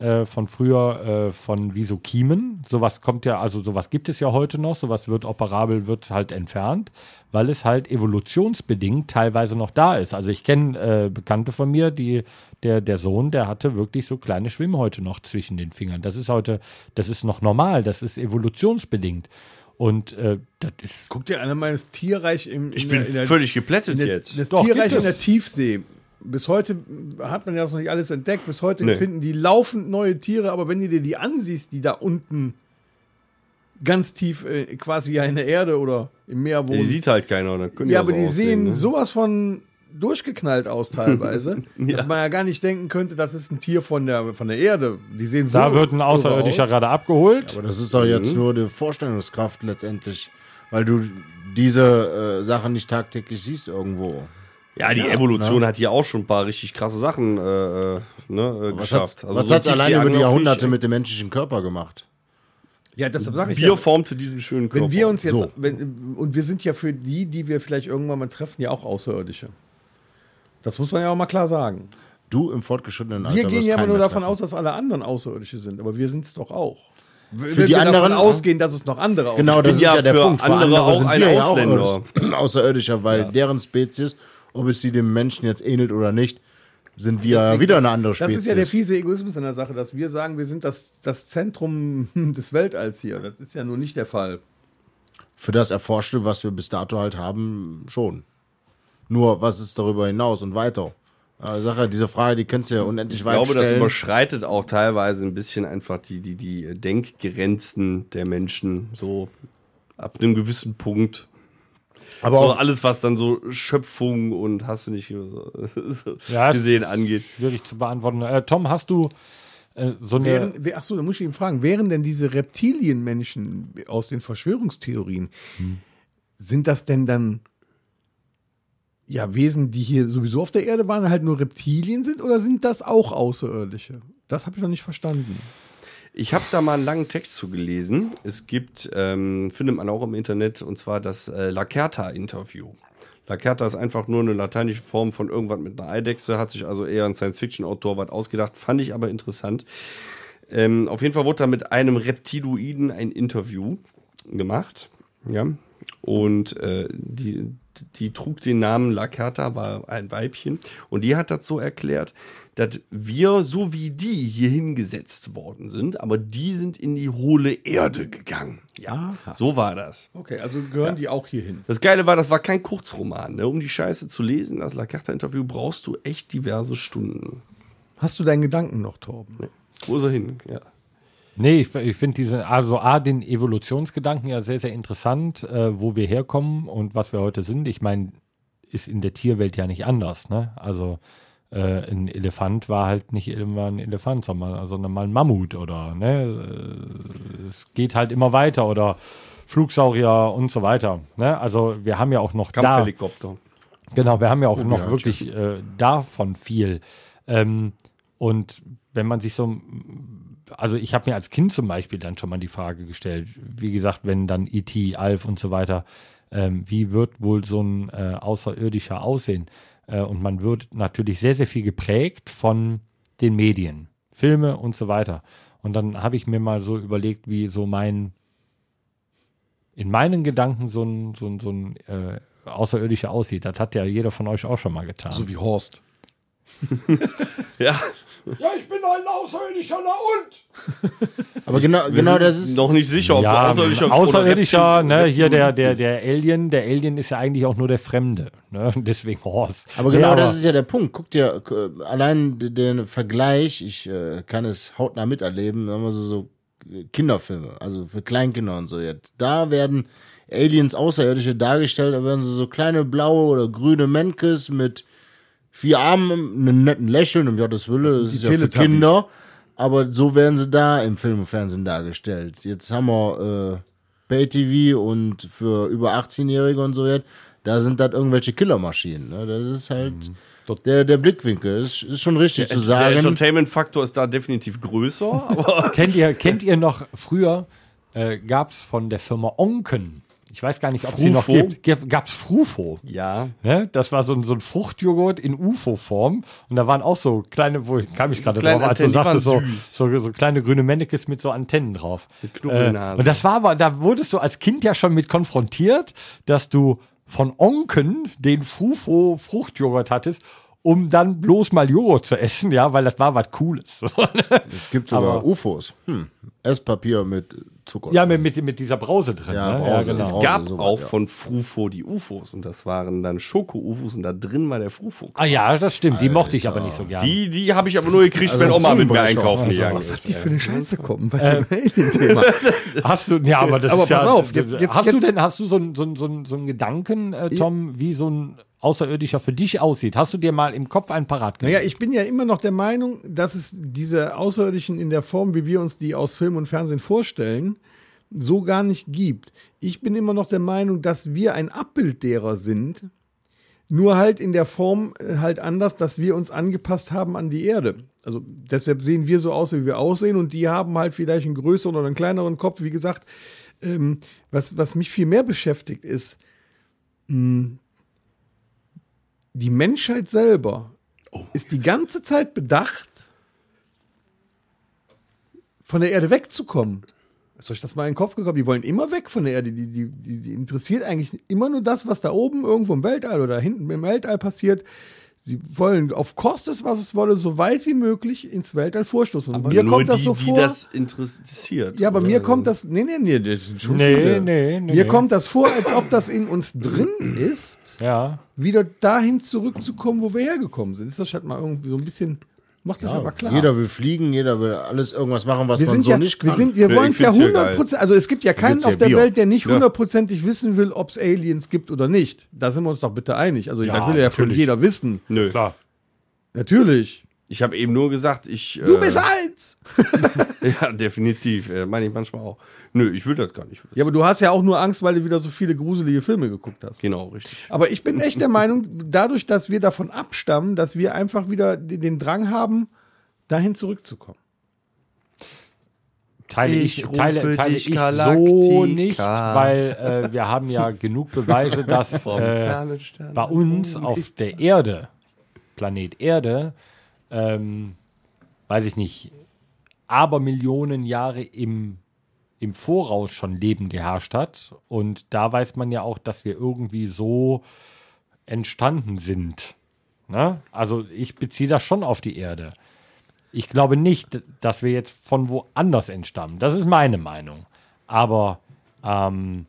Äh, von früher äh, von wie so Kiemen. Sowas kommt ja, also sowas gibt es ja heute noch. Sowas wird operabel, wird halt entfernt, weil es halt evolutionsbedingt teilweise noch da ist. Also ich kenne äh, Bekannte von mir, die der, der Sohn, der hatte wirklich so kleine Schwimmhäute noch zwischen den Fingern. Das ist heute, das ist noch normal, das ist evolutionsbedingt. Und äh, das ist
Guck dir an, meines Tierreich im
Ich
in
bin
der, in der,
völlig geplättet
in der,
jetzt.
Das
Doch,
Tierreich in der. Tiefsee. Bis heute hat man ja das noch nicht alles entdeckt. Bis heute
Nee.
finden die laufend neue Tiere, aber wenn du dir die ansiehst, die da unten ganz tief äh, quasi ja in der Erde oder im Meer
Die
wohnen.
sieht halt keiner. Können
ja, aber
so
die
aussehen,
sehen
ne?
sowas von durchgeknallt aus teilweise, dass man ja gar nicht denken könnte, das ist ein Tier von der, von der Erde. Die sehen so
da wird ein Außerirdischer
aus.
gerade abgeholt.
Aber das ist doch jetzt nur die Vorstellungskraft letztendlich, weil du diese äh, Sachen nicht tagtäglich siehst irgendwo.
Ja, die Evolution hat hier auch schon ein paar richtig krasse Sachen äh, äh, ne, äh,
Was hat
geschafft. Also
was
so
hat's
ein
allein über die Jahrhunderte mit dem menschlichen Körper gemacht?
Ja, deshalb sage ich
Bier
ja,
formte diesen schönen Körper.
wenn wir uns jetzt,
So.
wenn, und wir sind ja für die, die wir vielleicht irgendwann mal treffen, ja auch Außerirdische. Das muss man ja auch mal klar sagen.
Du im fortgeschrittenen Alter
Wir gehen ja immer nur davon
treffen.
aus, dass alle anderen Außerirdische sind, aber wir sind es doch auch. Wenn
die
wir davon
anderen-
ausgehen, dass es noch andere
Genau,
bin
das ist
ja
ja der
für
Punkt. Für
andere auch
sind
ein
ja. Außerirdis- Außerirdischer, weil deren Spezies, ob es sie dem Menschen jetzt ähnelt oder nicht, sind wir
Deswegen,
wieder eine andere
Das
Spezies.
ist ja der fiese Egoismus in der Sache, dass wir sagen, wir sind das, das Zentrum des Weltalls hier. Das ist ja nun nicht der Fall.
Für das Erforschte, was wir bis dato halt haben, schon. Nur, was ist darüber hinaus und weiter? Äh, Sache, diese Frage, die kannst du ja unendlich
Ich
weit
glaube, das
stellen.
überschreitet auch teilweise ein bisschen einfach die, die, die Denkgrenzen der Menschen. So ab einem gewissen Punkt.
Aber
So
auch,
alles, was dann so Schöpfung und hast du nicht so
Ja, es
gesehen
ist
angeht.
Schwierig zu beantworten. Äh, Tom, hast du äh, so eine.
Wären, wer- ach so, da muss ich ihn fragen, wären denn diese Reptilienmenschen aus den Verschwörungstheorien, sind das denn dann ja Wesen, die hier sowieso auf der Erde waren, halt nur Reptilien sind oder sind das auch Außerirdische? Das habe ich noch nicht verstanden.
Ich habe da mal einen langen Text zu gelesen. Es gibt, ähm, findet man auch im Internet, und zwar das äh, Lacerta-Interview. Lacerta ist einfach nur eine lateinische Form von irgendwas mit einer Eidechse, hat sich also eher ein Science-Fiction-Autor was ausgedacht, fand ich aber interessant. Ähm, auf jeden Fall wurde da mit einem Reptiloiden ein Interview gemacht. Ja. Und äh, die, die trug den Namen Lacerta, war ein Weibchen. Und die hat das so erklärt, dass wir, so wie die, hier hingesetzt worden sind, aber die sind in die hohle Erde gegangen. Ja, so war das.
Okay, also gehören die auch hier hin.
Das Geile war, das war kein Kurzroman. Ne? Um die Scheiße zu lesen, das Lacerta-Interview, brauchst du echt diverse Stunden.
Hast du deinen Gedanken noch, Torben?
Wo ist er hin? Ja.
Nee, ich, ich finde diese, also A, den Evolutionsgedanken ja sehr, sehr interessant, äh, wo wir herkommen und was wir heute sind. Ich meine, ist in der Tierwelt ja nicht anders, ne? Also äh, ein Elefant war halt nicht immer ein Elefant, sondern, sondern mal ein Mammut oder, ne? Äh, Es geht halt immer weiter oder Flugsaurier und so weiter. Ne? Also wir haben ja auch noch da,
Kampfhelikopter.
Genau, wir haben ja auch
Oh,
noch
ja,
wirklich äh, davon viel. Ähm, und wenn man sich so, also ich habe mir als Kind zum Beispiel dann schon mal die Frage gestellt, wie gesagt, wenn dann E.T., Alf und so weiter, ähm, wie wird wohl so ein äh, Außerirdischer aussehen? Äh, und man wird natürlich sehr, sehr viel geprägt von den Medien, Filme und so weiter. Und dann habe ich mir mal so überlegt, wie so mein, in meinen Gedanken so ein, so ein, so ein äh, Außerirdischer aussieht. Das hat ja jeder von euch auch schon mal getan.
So wie Horst.
Ja,
Ja, ich bin ein Außerirdischer, na und?
Aber genau, genau das ist.
noch nicht sicher, ob
Ja,
du außerirdischer,
Außerirdischer,
oder
ne,
Reptil-
hier der,
Reptil
der, der Alien, der Alien ist ja eigentlich auch nur der Fremde, ne, deswegen Horst.
Aber genau das ist ja der Punkt. Guck dir allein den Vergleich, ich äh, kann es hautnah miterleben, sagen wir so, so äh, Kinderfilme, also für Kleinkinder und so. Jetzt. Da werden Aliens, Außerirdische dargestellt, da werden so, so kleine blaue oder grüne Menkes mit vier Armen, einem netten Lächeln, um Gottes Wille, das,
die
ist ja für. Kinder. Aber so werden sie da im Film und Fernsehen dargestellt. Jetzt haben wir äh, Pay-TV und für über 18-Jährige und so jetzt, da sind das irgendwelche Killermaschinen. Ne? Das ist halt der, der Blickwinkel. Ist, ist schon richtig zu
Der
sagen.
Entertainment-Faktor ist da definitiv größer, aber
Kennt ihr, kennt ihr noch, früher äh, gab es von der Firma Onken, ich weiß gar nicht, ob sie noch
Frufo?
gibt, gab es Frufo.
ja.
Ne? Das war so ein, so ein Fruchtjoghurt in UFO-Form. Und da waren auch so kleine, wo kam ich gerade
Kleine
drauf, als du sagtest, so, so, so kleine grüne Männekes mit so Antennen drauf.
Mit Knubbelnase.
Äh, und das war aber, da wurdest du als Kind ja schon mit konfrontiert, dass du von Onken den Frufo-Fruchtjoghurt hattest, um dann bloß mal Joghurt zu essen, ja, weil das war was Cooles.
es gibt sogar UFOs. Hm. Esspapier mit Zucker.
ja, mit, mit, mit dieser Brause drin.
Ja,
ne?
Brause,
ja genau.
Brause.
gab
sowas,
auch
ja.
von Frufo die UFOs und das waren dann Schoko-UFOs und da drin war der Frufo.
Ah ja, das stimmt. Die mochte ich aber nicht so gerne.
Die, die habe ich aber nur gekriegt,
Also
wenn
ein
Oma mit mir einkaufen
Also,
gegangen
Was
ist.
die für eine Scheiße kommen bei
Äh,
dem Alien-Thema.
Hast du, ja, aber das
Aber
ist ja,
pass auf, jetzt- jetzt-
hast du
jetzt-
denn, hast du so einen so so so einen Gedanken, äh, Tom, wie so ein Außerirdischer für dich aussieht? Hast du dir mal im Kopf einen parat
Naja, ich bin ja immer noch der Meinung, dass es diese Außerirdischen in der Form, wie wir uns die aus Film und Fernsehen vorstellen, so gar nicht gibt. Ich bin immer noch der Meinung, dass wir ein Abbild derer sind, nur halt in der Form äh, halt anders, dass wir uns angepasst haben an die Erde. Also deshalb sehen wir so aus, wie wir aussehen und die haben halt vielleicht einen größeren oder einen kleineren Kopf. Wie gesagt, ähm, was, was mich viel mehr beschäftigt ist, mh, die Menschheit selber ist die ganze Zeit bedacht, von der Erde wegzukommen. Ist euch das mal in den Kopf gekommen? Die wollen immer weg von der Erde. Die, die, die, die interessiert eigentlich immer nur das, was da oben irgendwo im Weltall oder hinten im Weltall passiert. Sie wollen auf Kostes, was es wolle, so weit wie möglich ins Weltall vorstoßen. Und
Aber
mir
nur
kommt das
die,
so
die
vor.
das interessiert.
Ja, aber mir kommt das. Nee, nee, nee, das sind schon
Nee,
viele.
nee, nee,
Mir
nee.
kommt das vor, als ob das in uns drin ist,
ja.
wieder dahin zurückzukommen, wo wir hergekommen sind. Ist das halt mal irgendwie so ein bisschen. Macht das aber klar.
Jeder will fliegen, jeder will alles irgendwas machen, was
wir
man
sind
so
ja,
nicht
wir
kann.
sind, wir
Nee,
wollen es ja
find's ja
100 Prozent, also es gibt ja keinen
ja
auf der
Bio.
Welt, der nicht
Ja.
hundertprozentig wissen will, ob es Aliens gibt oder nicht. Da sind wir uns doch bitte einig. Also
Ja,
da will ja von
natürlich.
jeder wissen.
Nö.
Klar.
Natürlich.
Ich habe eben nur gesagt, ich.
Du
äh,
bist eins.
Ja, definitiv. Äh, meine ich manchmal auch. Nö, ich will das gar nicht.
Ja, aber du hast ja auch nur Angst, weil du wieder so viele gruselige Filme geguckt hast.
Genau, richtig.
Aber ich bin echt der Meinung, dadurch, dass wir davon abstammen, dass wir einfach wieder den Drang haben, dahin zurückzukommen.
Teile ich,
Ich
teile,
rufe
teile
dich
ich so nicht, weil äh, wir haben ja genug Beweise, dass äh, bei uns auf der Erde, Planet Erde, ähm, weiß ich nicht, aber Millionen Jahre im, im Voraus schon Leben geherrscht hat. Und da weiß man ja auch, dass wir irgendwie so entstanden sind. Ne? Also ich beziehe das schon auf die Erde. Ich glaube nicht, dass wir jetzt von woanders entstammen. Das ist meine Meinung. Aber ähm,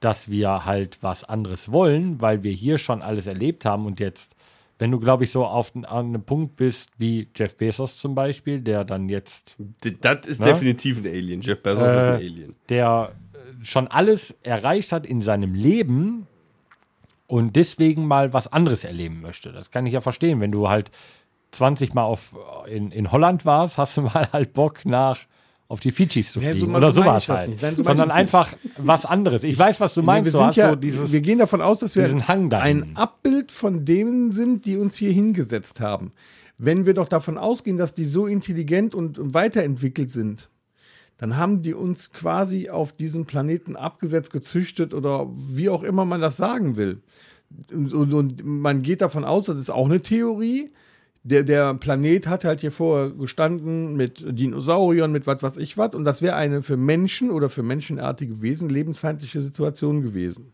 dass wir halt was anderes wollen, weil wir hier schon alles erlebt haben und jetzt, wenn du, glaube ich, so auf an einem Punkt bist wie Jeff Bezos zum Beispiel, der dann jetzt
Das ist
Na?
definitiv ein Alien. Jeff Bezos ist ein
Äh,
Alien.
der äh, schon alles erreicht hat in seinem Leben und deswegen mal was anderes erleben möchte. Das kann ich ja verstehen. Wenn du halt 20 Mal auf, in, in Holland warst, hast du mal halt Bock nach auf die Fidschis zu
Ja,
fliegen
so- so
oder sowas halt.
nicht. Nein, so
Sondern einfach was anderes. Ich weiß, was du meinst.
wir,
Du
sind
hast
ja,
so dieses,
wir gehen davon aus, dass wir ein Abbild von denen sind, die uns hier hingesetzt haben. Wenn wir doch davon ausgehen, dass die so intelligent und weiterentwickelt sind, dann haben die uns quasi auf diesem Planeten abgesetzt, gezüchtet oder wie auch immer man das sagen will. Und, und man geht davon aus, das ist auch eine Theorie. Der, der Planet hat halt hier vorher gestanden mit Dinosauriern, mit was weiß ich was. Und das wäre eine für Menschen oder für menschenartige Wesen lebensfeindliche Situation gewesen.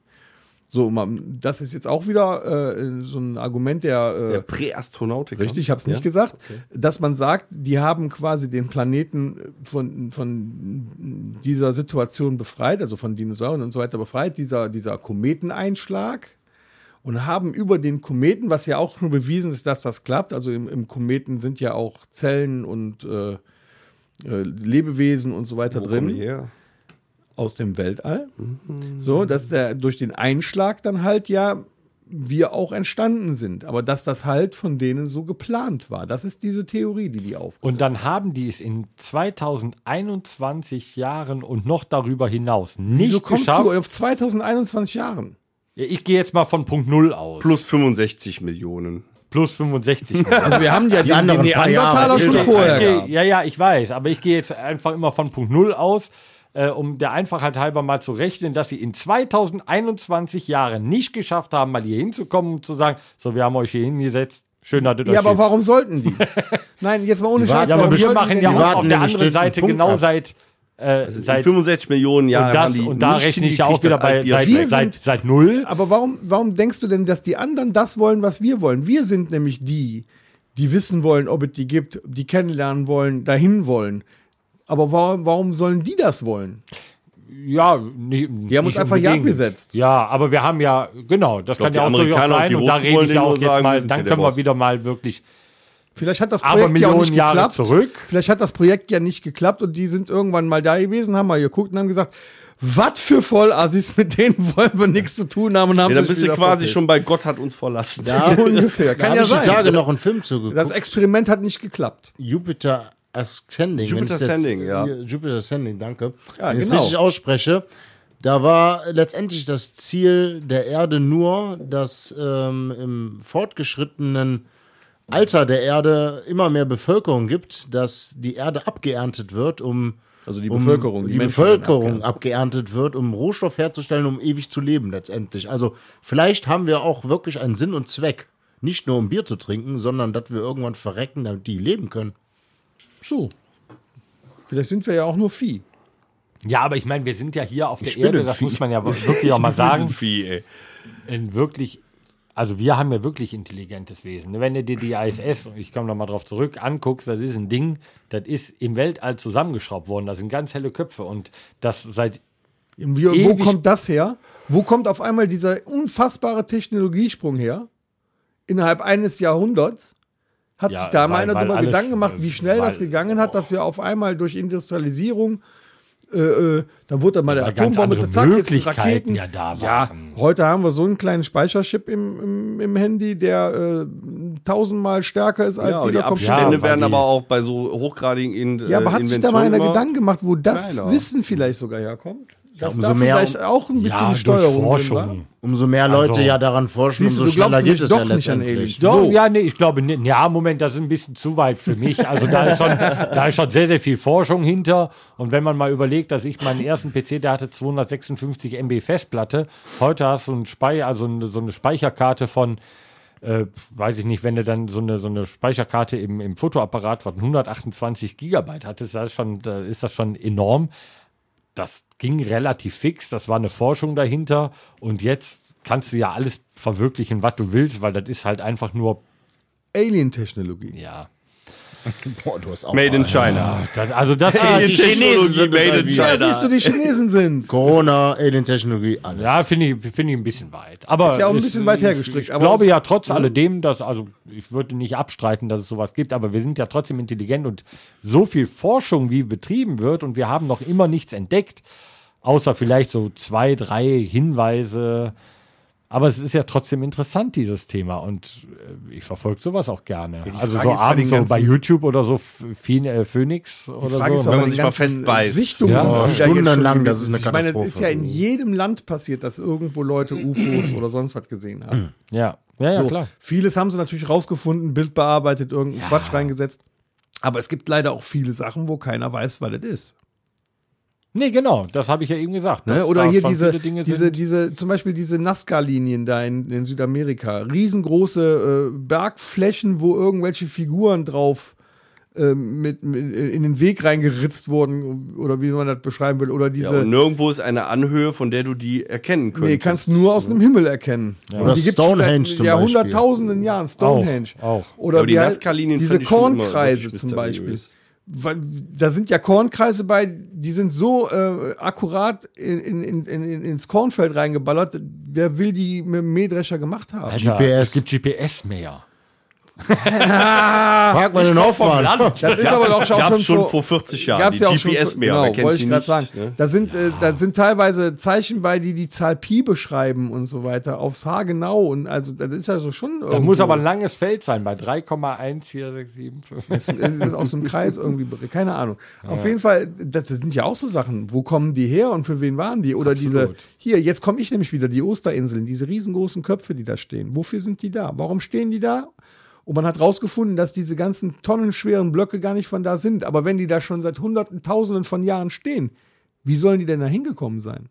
So, man, das ist jetzt auch wieder äh, so ein Argument der, äh,
Der Präastronautiker.
Richtig, ich habe es nicht gesagt, dass man sagt, die haben quasi den Planeten von, von dieser Situation befreit, also von Dinosauriern und so weiter befreit, dieser, dieser Kometeneinschlag und haben über den Kometen, was ja auch schon bewiesen ist, dass das klappt, also im, im Kometen sind ja auch Zellen und äh, äh, Lebewesen und so weiter
Wo
drin aus dem Weltall. So, dass der durch den Einschlag dann halt ja wir auch entstanden sind, aber dass das halt von denen so geplant war. Das ist diese Theorie, die die auf.
Und dann haben die es in 2021 Jahren und noch darüber hinaus nicht
Wieso kommst
geschafft.
du auf 2021 Jahren?
Ja, ich gehe jetzt mal von Punkt Null aus.
Plus 65 Millionen.
plus 65.
Also wir haben ja die, die
anderen paar
Neandertaler
Jahre.
schon vorher
geh, ja, ja, ich weiß, aber ich gehe jetzt einfach immer von Punkt Null aus, äh, um der Einfachheit halber mal zu rechnen, dass sie in 2021 Jahren nicht geschafft haben, mal hier hinzukommen und zu sagen, so, wir haben euch hier hingesetzt. Schön, dass ihr das
Ja, aber
steht.
warum sollten die? Nein, jetzt mal ohne Scheiß.
Ja, aber wir machen
die
ja auch auf der anderen Seite
Punkt
genau
ab.
seit, äh,
In
seit
65 Millionen Jahren.
und, das,
haben die
und da
nicht
rechne ich ja auch wieder bei seit,
Wir
seit,
sind-
seit null.
Aber warum, warum denkst du denn, dass die anderen das wollen, was wir wollen? Wir sind nämlich die, die wissen wollen, ob es die gibt, die kennenlernen wollen, dahin wollen. Aber warum, warum sollen die das wollen?
Ja, nicht,
Die haben uns einfach Jagd gesetzt.
Ja, aber wir haben ja, genau, das
glaub,
kann ja
die
auch durchaus sein. Und da rede
wollen
ich ja auch jetzt mal, dann können wir wieder mal wirklich
Vielleicht hat das
Aber
Projekt ja auch nicht
Jahre
geklappt.
zurück.
Vielleicht hat das Projekt ja nicht geklappt und die sind irgendwann mal da gewesen, haben mal geguckt und haben gesagt, was für Vollassis, mit denen wollen wir nichts zu tun haben und haben
Ja, dann
sich
bist du quasi
verpisst.
schon bei Gott hat uns verlassen.
Da,
so ungefähr.
da
Kann ja
ich
sein.
Tage noch einen Film zugeguckt.
Das Experiment hat nicht geklappt.
Jupiter Ascending.
Jupiter Ascending, ja.
Jupiter Ascending, danke.
Ja,
wenn ich es
genau.
richtig ausspreche. Da war letztendlich das Ziel der Erde nur, dass ähm, im fortgeschrittenen Alter der Erde immer mehr Bevölkerung gibt, dass die Erde abgeerntet wird, um
Also die
um,
Bevölkerung,
die,
die
Bevölkerung abgeerntet wird, um Rohstoff herzustellen, um ewig zu leben letztendlich. Also vielleicht haben wir auch wirklich einen Sinn und Zweck. Nicht nur um Bier zu trinken, sondern dass wir irgendwann verrecken, damit die leben können.
So. Vielleicht sind wir ja auch nur Vieh.
Ja, aber ich meine, wir sind ja hier auf der Erde,
ein
das
Vieh.
muss man ja wirklich auch mal sagen.
Vieh, ey.
in wirklich, also wir haben ja wirklich intelligentes Wesen. Wenn du dir die ISS, ich komme nochmal drauf zurück, anguckst, das ist ein Ding, das ist im Weltall zusammengeschraubt worden. Das sind ganz helle Köpfe und das seit
Wie, wo kommt das her? Wo kommt auf einmal dieser unfassbare Technologiesprung her? Innerhalb eines Jahrhunderts? Hat
Ja,
sich da mal einer darüber Gedanken gemacht, wie schnell
weil-
das gegangen hat, dass wir auf einmal durch Industrialisierung, äh, äh, dann wurde dann mal der Atombombe, zack, jetzt Raketen.
ja da
Ja, heute haben wir so einen kleinen Speicherchip im, im, im Handy, der äh, tausendmal stärker ist als
Ja, und die
jeder Computer.
Abstände
Ja,
werden
die-
aber auch bei so hochgradigen In
Ja, aber
äh,
hat sich da mal einer Gedanken gemacht, wo das
kleiner.
Wissen vielleicht sogar herkommt? Dass
umso
da
mehr-
vielleicht auch ein bisschen
ja, durch
Steuerung?
Forschung.
Umso mehr Leute
Also-
ja daran forschen,
Siehst du,
umso schneller geht
nämlich
es
doch
ja
nicht an
letztendlich.
Aliens.
So,
So.
ja, nee, ich glaube, nicht. ja, Moment, das ist ein bisschen zu weit für mich. Also da ist schon, da ist schon sehr, sehr viel Forschung hinter. Und wenn man mal überlegt, dass ich meinen ersten PC, der hatte 256 MB Festplatte. Heute hast du einen Spei also eine, so eine Speicherkarte von, äh, weiß ich nicht, wenn du dann so eine, so eine Speicherkarte im, im Fotoapparat von 128 Gigabyte hattest, das ist, schon, da ist das schon enorm. Das ging relativ fix, das war eine Forschung dahinter. Und jetzt kannst du ja alles verwirklichen, was du willst, weil das ist halt einfach nur
Alien-Technologie.
ja.
Boah, du hast auch
Made in China.
Das, also das
Ah, die
Technologie
Chinesen sind
made in
halt wieder.
Ja,
China.
siehst du, die Chinesen sind's.
Corona, Alien-Technologie, alles.
ja, finde ich, finde ich ein bisschen weit. Aber
Ist ja auch ein bisschen weit hergestrickt,
Ich, ich glaube ja trotz alledem, dass, also ich würde nicht abstreiten, dass es sowas gibt, aber wir sind ja trotzdem intelligent und so viel Forschung, wie betrieben wird und wir haben noch immer nichts entdeckt, außer vielleicht so zwei, drei Hinweise. Aber es ist ja trotzdem interessant, dieses Thema. Und äh, ich verfolge sowas auch gerne. also
Frage
so
bei
abends
den
so bei YouTube oder so äh, Phoenix
Die
oder so.
doch
wenn
bei
man sich mal
ganzen
festbeißt.
Sichtungen,
Ja.
jetzt
Stundenlang, das ist eine
Ich meine, es
Katastrophe.
ist ja in jedem Land passiert, dass irgendwo Leute UFOs oder sonst was gesehen haben.
Ja, ja, ja
So,
klar.
Vieles haben sie natürlich rausgefunden, Bild bearbeitet, irgendeinen Quatsch reingesetzt. Aber es gibt leider auch viele Sachen, wo keiner weiß, was das ist.
Nee, genau, das habe ich ja eben gesagt.
Ne? Oder hier diese, diese,
sind.
diese, zum Beispiel diese Nazca-Linien da in, in Südamerika. Riesengroße äh, Bergflächen, wo irgendwelche Figuren drauf ähm, mit, mit in den Weg reingeritzt wurden oder wie man das beschreiben will oder
Ja,
diese
und nirgendwo ist eine Anhöhe, von der du die erkennen könntest.
Nee, kannst du nur aus dem Himmel erkennen. Und
Oder
die
Stonehenge
seit
zum
Jahrhunderttausenden Jahren, Stonehenge.
Auch, auch.
Oder
Ja, die
wie halt
Nazca-Linien
diese Kornkreise zum. Beispiel. Weil, da sind ja Kornkreise bei, die sind so äh, akkurat in, in, in, in, ins Kornfeld reingeballert. Wer will die mit dem Mähdrescher gemacht haben?
Alter,
GPS.
Es gibt GPS mehr.
Frag mal den Hoffmann.
Das ist aber doch schon, schon
vor 40 Jahren.
Gab's
die
ja auch
GPS
schon,
mehr,
genau, wollte ich gerade sagen.
ne?
Da sind, äh, da sind teilweise Zeichen bei, die die Zahl Pi beschreiben und so weiter, aufs Haar genau und also das ist ja so schon
Da muss aber ein langes Feld sein, bei 3,1465.
Das ist aus dem Kreis irgendwie, keine Ahnung. Auf jeden Fall, das sind ja auch so Sachen. Wo kommen die her und für wen waren die? Oder diese,
Absolut.
hier, jetzt komme ich nämlich wieder, die Osterinseln, diese riesengroßen Köpfe, die da stehen. Wofür sind die da? Warum stehen die da? Und man hat rausgefunden, dass diese ganzen tonnenschweren Blöcke gar nicht von da sind. Aber wenn die da schon seit hunderten, tausenden von Jahren stehen, wie sollen die denn da hingekommen sein?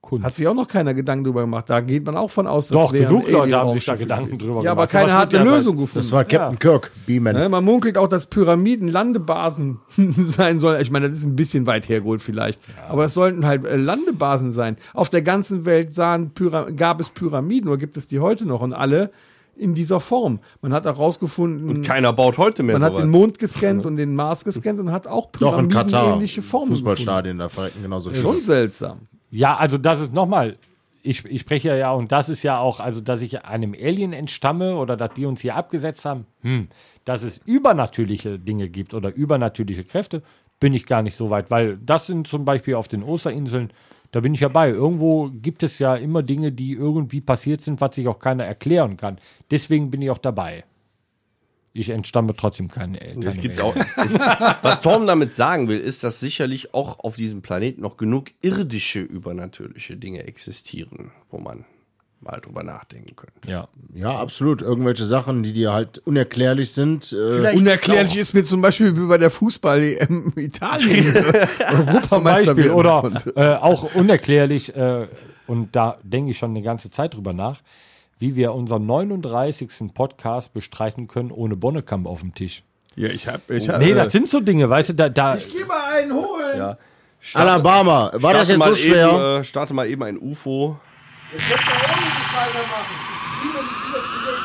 Kunst.
Hat sich auch noch keiner Gedanken drüber gemacht. Da geht man auch von aus, dass
Doch, genug Leute haben sich da Gedanken
gewesen.
drüber
Ja, aber
gemacht.
keiner
Sowas
hat eine
wird ja
Lösung gefunden.
Das war Captain Kirk, Beaman.
Ne, man munkelt auch, dass Pyramiden Landebasen sein sollen. Ich meine, das ist ein bisschen weit hergeholt vielleicht. Aber es sollten halt äh, Landebasen sein. Auf der ganzen Welt sahen gab es Pyramiden, oder gibt es die heute noch? Und alle in dieser Form. Man hat auch rausgefunden,
Keiner baut heute mehr
man hat
sowas.
den Mond gescannt und den Mars gescannt und hat auch
Doch in Katar.
Pyramiden-ähnliche Formen
Fußballstadien, da verrecken genauso
gefunden. Schon seltsam.
Ja, also das ist nochmal, ich, ich spreche ja, und das ist ja auch, also dass ich einem Alien entstamme oder dass die uns hier abgesetzt haben, hm, dass es übernatürliche Dinge gibt oder übernatürliche Kräfte, bin ich gar nicht so weit, weil das sind zum Beispiel auf den Osterinseln, da bin ich ja bei. Irgendwo gibt es ja immer Dinge, die irgendwie passiert sind, was sich auch keiner erklären kann. Deswegen bin ich auch dabei. Ich entstamme trotzdem keine, keine
Es gibt auch, es, was Torben damit sagen will, ist, dass sicherlich auch auf diesem Planeten noch genug irdische, übernatürliche Dinge existieren, wo man mal drüber nachdenken könnte.
Ja.
Ja, absolut. Irgendwelche Sachen, die dir halt unerklärlich sind. Äh,
Unerklärlich ist mir zum Beispiel wie bei der Fußball-EM Italien Europameister
Beispiel oder äh, auch unerklärlich, äh, und da denke ich schon eine ganze Zeit drüber nach, wie wir unseren 39. Podcast bestreiten können ohne Bonnekamp auf dem Tisch.
Ja, ich hab, ich hab,
Nee,
äh,
das sind so Dinge, weißt du, da, da
Geh mal einen holen.
Ja.
Alabama. War das
Starte
jetzt so schwer?
Eben, äh, starte mal eben ein UFO.
Ihr könnt mal ohne mich weitermachen. Ich liebe mich wieder zurück.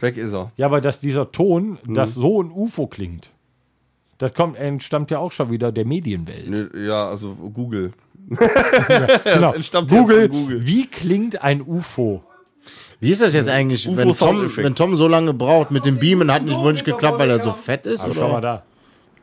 Weg ist er.
ja, aber dass dieser Ton, dass so ein UFO klingt, das kommt, entstammt ja auch schon wieder der Medienwelt.
Ja, also Google.
genau.
entstammt jetzt
Google,
von Google.
wie klingt ein UFO?
Wie ist das jetzt eigentlich, wenn Tom, wenn Tom so lange braucht mit dem Beamen, hat nicht nicht geklappt, weil er so fett ist?
Aber schau mal
Oder?
da.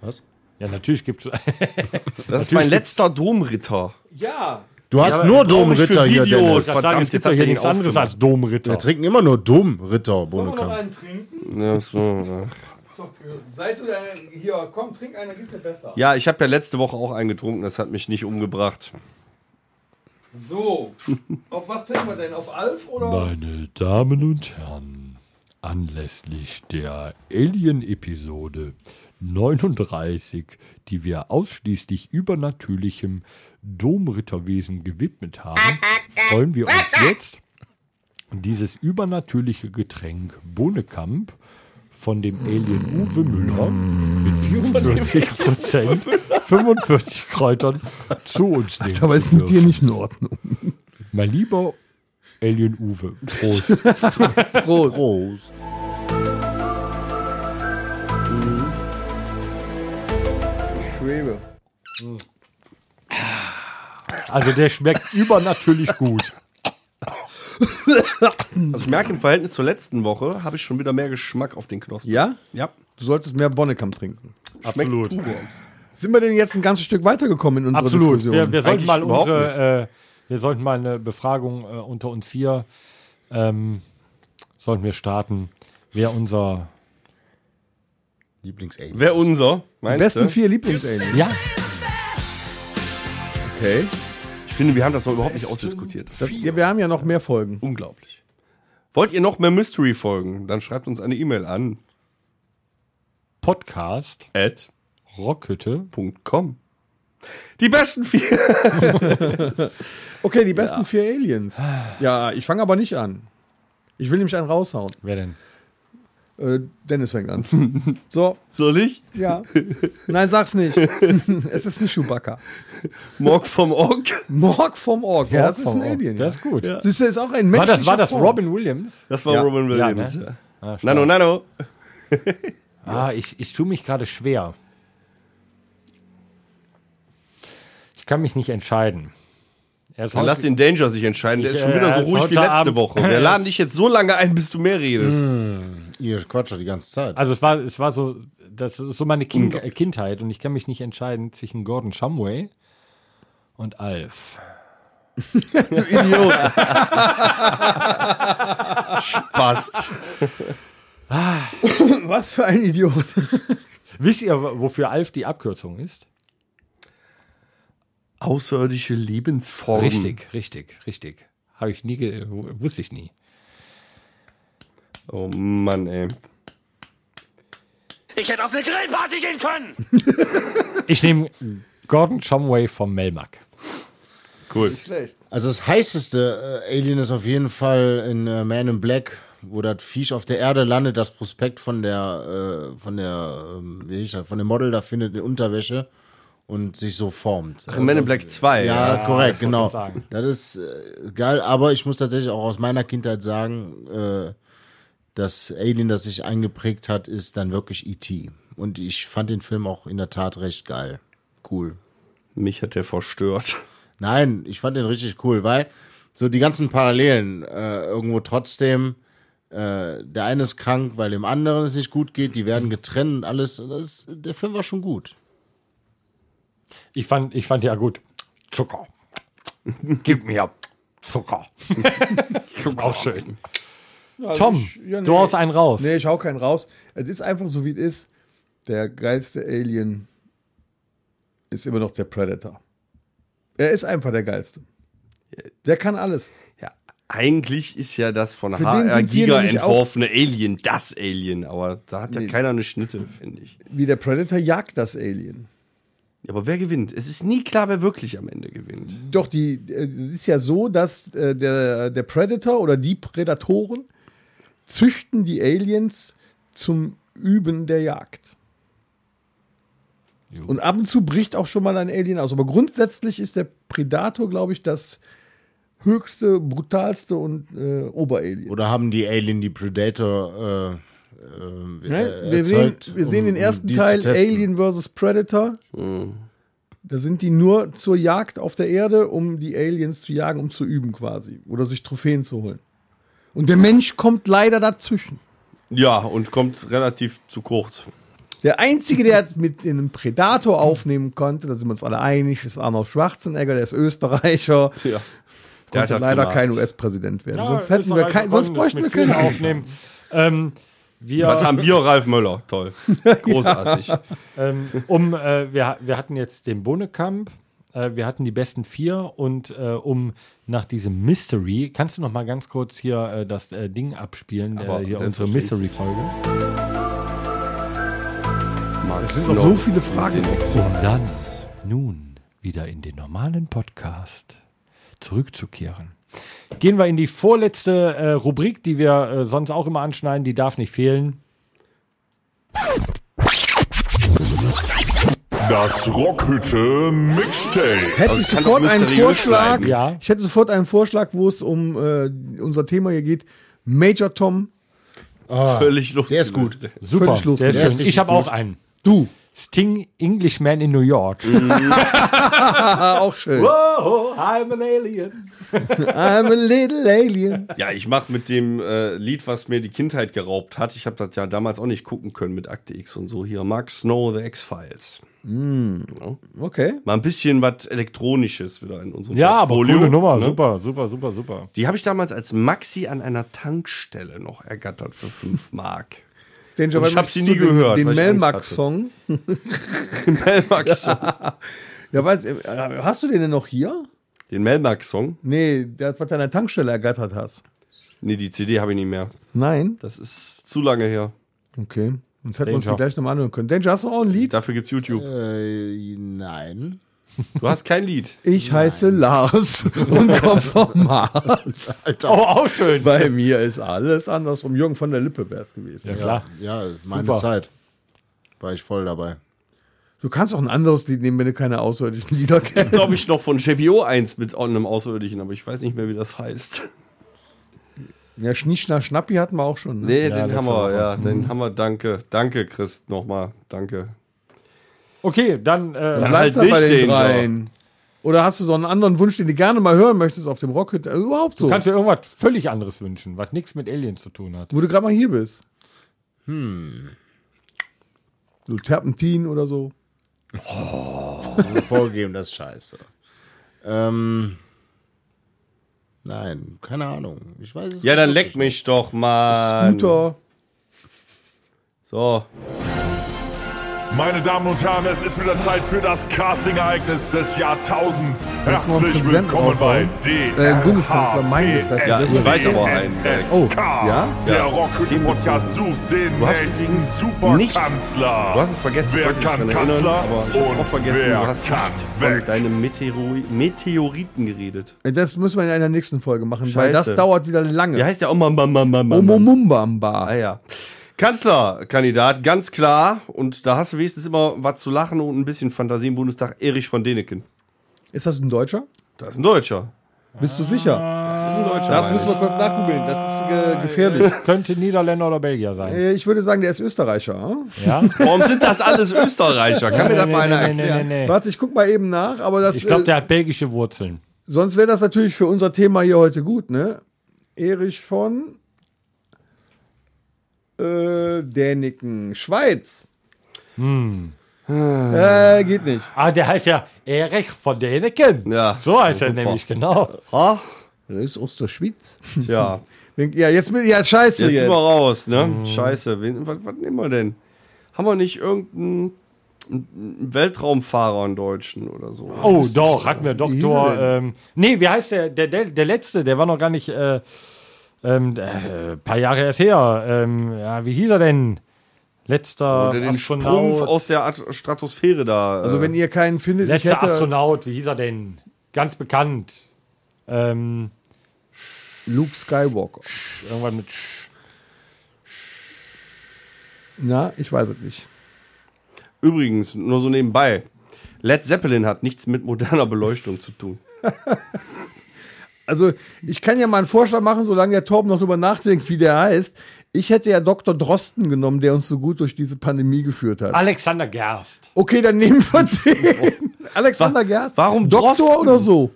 Was?
Ja, natürlich gibt es.
Das ist mein letzter Domritter.
Ja.
Du hast
aber
nur Domritter hier. Dennis.
Ich sagen, es gibt doch hier
er
nichts anderes als Domritter.
Wir trinken immer nur Domritter,
Wollen wir noch
Bonekamp.
einen trinken?
Ja, so, ja.
Ist doch, Seit du da hier, komm, trink einen, dann geht's dir besser.
ja, ich habe ja letzte Woche auch einen getrunken, das hat mich nicht umgebracht.
So. Auf was trinken wir denn? Auf Alf oder?
Meine Damen und Herren, anlässlich der Alien-Episode 39, die wir ausschließlich übernatürlichem Domritterwesen gewidmet haben, freuen wir uns jetzt, dieses übernatürliche Getränk Bohnekamp von dem Alien Uwe Müller mit 44 Prozent, 45 Kräutern zu uns nehmen
Aber ist mit dir nicht in Ordnung.
Mein lieber Alien Uwe, Prost.
Prost.
Prost.
Schwebe.
Also der schmeckt übernatürlich gut.
Also ich merke im Verhältnis zur letzten Woche habe ich schon wieder mehr Geschmack auf den Knospen.
Ja?
Ja.
Du solltest mehr Bonnekamp trinken.
Absolut.
Sind wir denn jetzt ein ganzes Stück weitergekommen in unserer
Absolut.
Diskussion?
Wir, wir sollten
Eigentlich
mal unsere, äh, wir sollten mal eine Befragung äh, unter uns vier ähm, sollten wir starten, wer unser
Lieblings-Alien.
Wer unser?
Die besten
du?
vier Lieblingsaliens.
ja
Okay.
Ich finde, wir haben das noch überhaupt nicht ausdiskutiert.
Das, ja, wir haben ja noch mehr Folgen.
Unglaublich. Wollt ihr noch mehr Mystery-Folgen? Dann schreibt uns eine E-Mail an
Podcast
at
Rockhütte.
.com. Die besten vier.
Okay, die besten vier Aliens. Ja, ich fange aber nicht an. Ich will nämlich einen raushauen.
Wer denn?
Äh, Dennis fängt an. So,
Soll ich?
ja. Nein, sag's nicht. es ist nicht Chewbacca.
Morg vom Ork?
Morg vom Ork. Ja, das ist ein Alien.
Das ist gut.
Siehst du, ist auch ein
War
menschlicher
das, war das
Form.
Robin Williams?
Das war
Ja.
Robin
Ja,
Williams.
ne?
Ja,
Ah, stark.
Nano, Nano.
Ah, ich, ich tue mich gerade schwer. Ich kann mich nicht entscheiden. Er
Dann lass den Danger sich entscheiden. Der
Ich,
ist schon
äh,
wieder so ruhig wie letzte
Abend-
Woche. Wir laden dich jetzt so lange ein, bis du mehr redest.
Ihr quatscht doch die ganze Zeit.
Also es war, es war so, das ist so meine kind Kindheit und ich kann mich nicht entscheiden zwischen Gordon Shumway und Alf.
Du Idiot.
Passt.
Was für ein Idiot.
Wisst ihr, wofür Alf die Abkürzung ist?
Außerirdische Lebensform.
Richtig, richtig, richtig. Habe ich nie, ge- wusste ich nie.
Oh Mann, ey.
Ich hätte auf eine Grillparty gehen können!
Ich nehme Gordon Shumway vom Melmac.
Cool.
Schlecht.
Also das heißeste äh, Alien ist auf jeden Fall in äh, Man in Black, wo das Viech auf der Erde landet, das Prospekt von der äh, von der ähm, wie hieß das, von dem Model da findet in Unterwäsche und sich so formt. Also,
Men in Black 2.
ja, korrekt,
ich wollte
genau. Das ist äh, geil, aber ich muss tatsächlich auch aus meiner Kindheit sagen, äh, das Alien, das sich eingeprägt hat, ist dann wirklich E.T. Und ich fand den Film auch in der Tat recht geil. Cool.
Mich hat der verstört.
Nein, ich fand den richtig cool, weil so die ganzen Parallelen äh, irgendwo trotzdem, äh, der eine ist krank, weil dem anderen es nicht gut geht, die werden getrennt und alles. Das, der Film war schon gut.
Ich fand, ich fand ja gut. Zucker. Gib mir Zucker. Auch schön. Tom,
ich- ja,
du
nee.
haust einen raus.
Nee, ich hau keinen raus. Es ist einfach so, wie es ist. Der geilste Alien ist immer noch der Predator. Er ist einfach der geilste. Der kann alles.
Ja, eigentlich ist ja das von
Für
HR Giga entworfene Alien das Alien, aber da hat ja
Nee.
keiner eine Schnitte, finde ich.
Wie der Predator jagt das Alien.
Aber wer gewinnt? Es ist nie klar, wer wirklich am Ende gewinnt.
Doch, die, äh, es ist ja so, dass äh, der, der Predator oder die Prädatoren züchten die Aliens zum Üben der Jagd. Und ab und zu bricht auch schon mal ein Alien aus. Aber grundsätzlich ist der Predator, glaube ich, das höchste, brutalste und äh, Oberalien.
Oder haben die Alien die Predator äh, äh,
Ne?
äh,
wir, sehen,
erzeugt,
wir sehen
um-
den
um
ersten
zu
Teil? Alien vs. Predator. Da sind die nur zur Jagd auf der Erde, um die Aliens zu jagen, um zu üben quasi. Oder sich Trophäen zu holen. Und der Mensch kommt leider dazwischen.
Ja, und kommt relativ zu kurz.
Der Einzige, der mit einem Predator aufnehmen konnte, da sind wir uns alle einig, ist Arnold Schwarzenegger, der ist Österreicher.
Ja.
Konnte
hat
leider
gemacht.
kein US-Präsident werden.
Ja,
sonst hätten wir kein, sonst bräuchten wir
mit vielen
keine
aufnehmen. Ähm, wir,
Was haben wir, Ralf Möller? Toll. Großartig.
ähm, um, äh, wir, wir hatten jetzt den Bohnekamp, äh, wir hatten die besten vier und äh, um nach diesem Mystery, kannst du noch mal ganz kurz hier äh, das äh, Ding abspielen,
Aber
äh, hier unsere. Mystery-Folge?
Es
sind noch so viele Fragen
Um dann nun wieder in den normalen Podcast zurückzukehren. Gehen wir in die vorletzte äh, Rubrik, die wir äh, sonst auch immer anschneiden, die darf nicht fehlen.
Das Rockhütte Mixtape.
Hätte
Also
ich sofort einen Vorschlag.
Ja.
Ich hätte sofort einen Vorschlag, wo es um äh, unser Thema hier geht. Major Tom,
Völlig los.
der ist gut.
Super,
Völlig
richtig
Ich habe auch einen.
du.
Sting Englishman in New York.
Ah, auch schön.
Oh, I'm an alien.
I'm a little alien.
Ja, ich mach mit dem äh, Lied, was mir die Kindheit geraubt hat. Ich habe das ja damals auch nicht gucken können mit Akte X und so. Hier, Mark Snow, The X-Files.
Okay.
Mal ein bisschen was Elektronisches wieder in unserem
Ja, aber
Portfolio,
coole Nummer.
ne?
Super, super, super, super.
Die habe ich damals als Maxi an einer Tankstelle noch ergattert für 5 Mark. Und ich
wann
hab sie nie gehört,
Den,
weil
den
ich Angst
Melmac-Song.
Melmax.
Ja, weiß, äh, hast du den denn noch hier?
Den Melmax-Song?
Nee, das, was du an der Tankstelle ergattert hast.
Nee, die CD habe ich nicht mehr.
Nein?
Das ist zu lange her.
Okay. Sonst hätten wir uns die gleich nochmal anhören können. Danger, hast du auch ein Lied?
Dafür gibt's YouTube.
Äh, nein.
Du hast kein Lied.
Ich heiße Lars und komme vom Mars.
Alter.
Oh, auch schön.
Bei mir ist alles andersrum. Jürgen von der Lippe wäre es gewesen.
Ja, klar.
Ja, meine
Super.
Zeit. War ich voll dabei.
Du kannst auch ein anderes Lied nehmen, wenn du keine außerirdischen Lieder kennst.
Glaube ich noch von JPO 1 mit einem Außerirdischen, aber ich weiß nicht mehr, wie das heißt.
Ja, Schnischner Schnappi hatten wir auch schon. Ne?
Nee,
Ja,
den haben wir, ja, den haben wir, danke. Danke, Christ, nochmal. Danke.
Okay, dann, äh,
Dann
halt
du bei
nicht
den
den
dreien. Oder hast du doch einen anderen Wunsch, den du gerne mal hören möchtest auf dem Rockhütte? Äh, überhaupt so.
du kannst dir irgendwas völlig anderes wünschen, was nichts mit Aliens zu tun hat.
wo du gerade mal hier bist. Hm. Du Terpentin oder so.
Also vorgegeben, das ist scheiße. Ähm, nein, keine Ahnung. Ich weiß es
Ja, dann leck mich doch mal.
Scooter.
So.
Meine Damen und Herren, es ist wieder Zeit für das Casting-Ereignis des Jahrtausends. Herzlich willkommen bei
raushauen.
D.
Äh, Bundeskanzler, meine Fresse.
Ja,
Das
ich
ist-
weiß aber einen.
Oh, ja?
Der
Ja.
Rockhütten-Podcast sucht den nächsten Superkanzler.
Du hast es vergessen, ich
Wer
wollte dich
kann Kanzler
aber ich hab's auch vergessen.
wer
Du hast
kann
nicht von deinem Meteoriten geredet.
Äh, Das müssen wir in einer nächsten Folge machen, weil das dauert wieder lange.
Der heißt ja auch mal Mama Mama. Ah
Omomumbamba.
ja. Kanzlerkandidat, ganz klar. Und da hast du wenigstens immer was zu lachen und ein bisschen Fantasie im Bundestag. Erich von Deneken.
Ist das ein Deutscher?
Das ist ein Deutscher.
Bist du sicher?
Das ist ein Deutscher.
Das müssen wir kurz nachgoogeln. Das ist äh, gefährlich.
Könnte Niederländer oder Belgier sein.
Äh, Ich würde sagen, der ist Österreicher. hm?
Ja?
Warum sind das alles Österreicher? Kann mir das mal einer erklären?
nee, nee.
Warte, ich guck mal eben nach, aber das.
Ich glaube,
äh,
der hat belgische Wurzeln.
sonst wäre das natürlich für unser Thema hier heute gut, ne? Erich von äh, Däniken, Schweiz. Äh, geht nicht.
Ah, der heißt ja Erich von Däniken.
Ja,
So heißt er
super.
nämlich, genau.
Ah,
Das ist Osterschwitz.
tja.
Ja, jetzt bin ja scheiße
Jetzt
jetzt.
sind wir raus, ne? Scheiße. Wen, was, was nehmen wir denn? Haben wir nicht irgendeinen einen Weltraumfahrer, einen Deutschen oder so?
Oh, doch, hat mir
hieß
Doktor.
er
Ähm, nee, wie heißt der, der, der? Der letzte, der war noch gar nicht. Äh, ähm, äh, paar Jahre erst her. Ähm, ja, wie hieß er denn? Letzter
Oder den Sprung
Astronaut.
aus der At- Stratosphäre da.
Also,
äh,
wenn ihr keinen findet, ich
Letzter
hätte
Astronaut, wie hieß er denn? Ganz bekannt. Ähm,
Luke Skywalker.
irgendwas mit. Sch-
Na, ich weiß es nicht.
Übrigens, nur so nebenbei. Led Zeppelin hat nichts mit moderner Beleuchtung zu tun.
Also, ich kann ja mal einen Vorschlag machen, solange der Torben noch drüber nachdenkt, wie der heißt. Ich hätte ja Dr. Drosten genommen, der uns so gut durch diese Pandemie geführt hat.
Alexander Gerst.
Okay, dann nehmen wir den. Alexander Gerst.
warum
Doktor
Drosten?
oder so?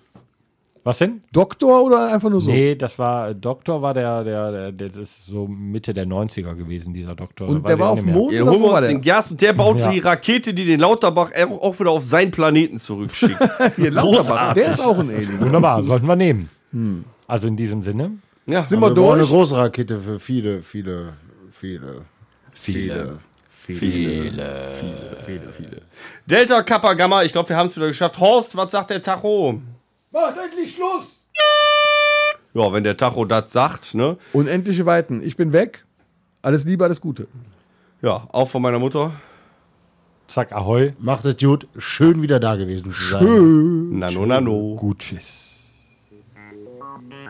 Was denn?
Doktor oder einfach nur so?
Nee, das war, Doktor war der, der, der, der, das ist so Mitte der 90er gewesen, dieser Doktor.
Und der war
auch
auf dem. Mond
Ja,
oder
holen wir uns
der?
den Gerst und der baut
Ja.
die Rakete, die den Lauterbach auch auch wieder auf seinen Planeten zurückschickt.
Hier, Lauterbach,
Großartig.
der ist auch ein Alien.
Wunderbar, sollten wir nehmen. Also in diesem Sinne.
ja,
Sind Wir
brauchen eine
durch?
große Rakete für viele, viele, viele,
Viele.
viele, viele, viele, viele.
Delta Kappa Gamma, ich glaube, wir haben es wieder geschafft. Horst, was sagt der Tacho?
Macht endlich Schluss!
Ja, wenn der Tacho das sagt, ne?
Unendliche Weiten. Ich bin weg. Alles Liebe, alles Gute.
Ja, auch von meiner Mutter.
Zack, ahoi.
Macht es gut. Schön wieder da gewesen zu sein.
Nano, nano.
Gut, tschüss.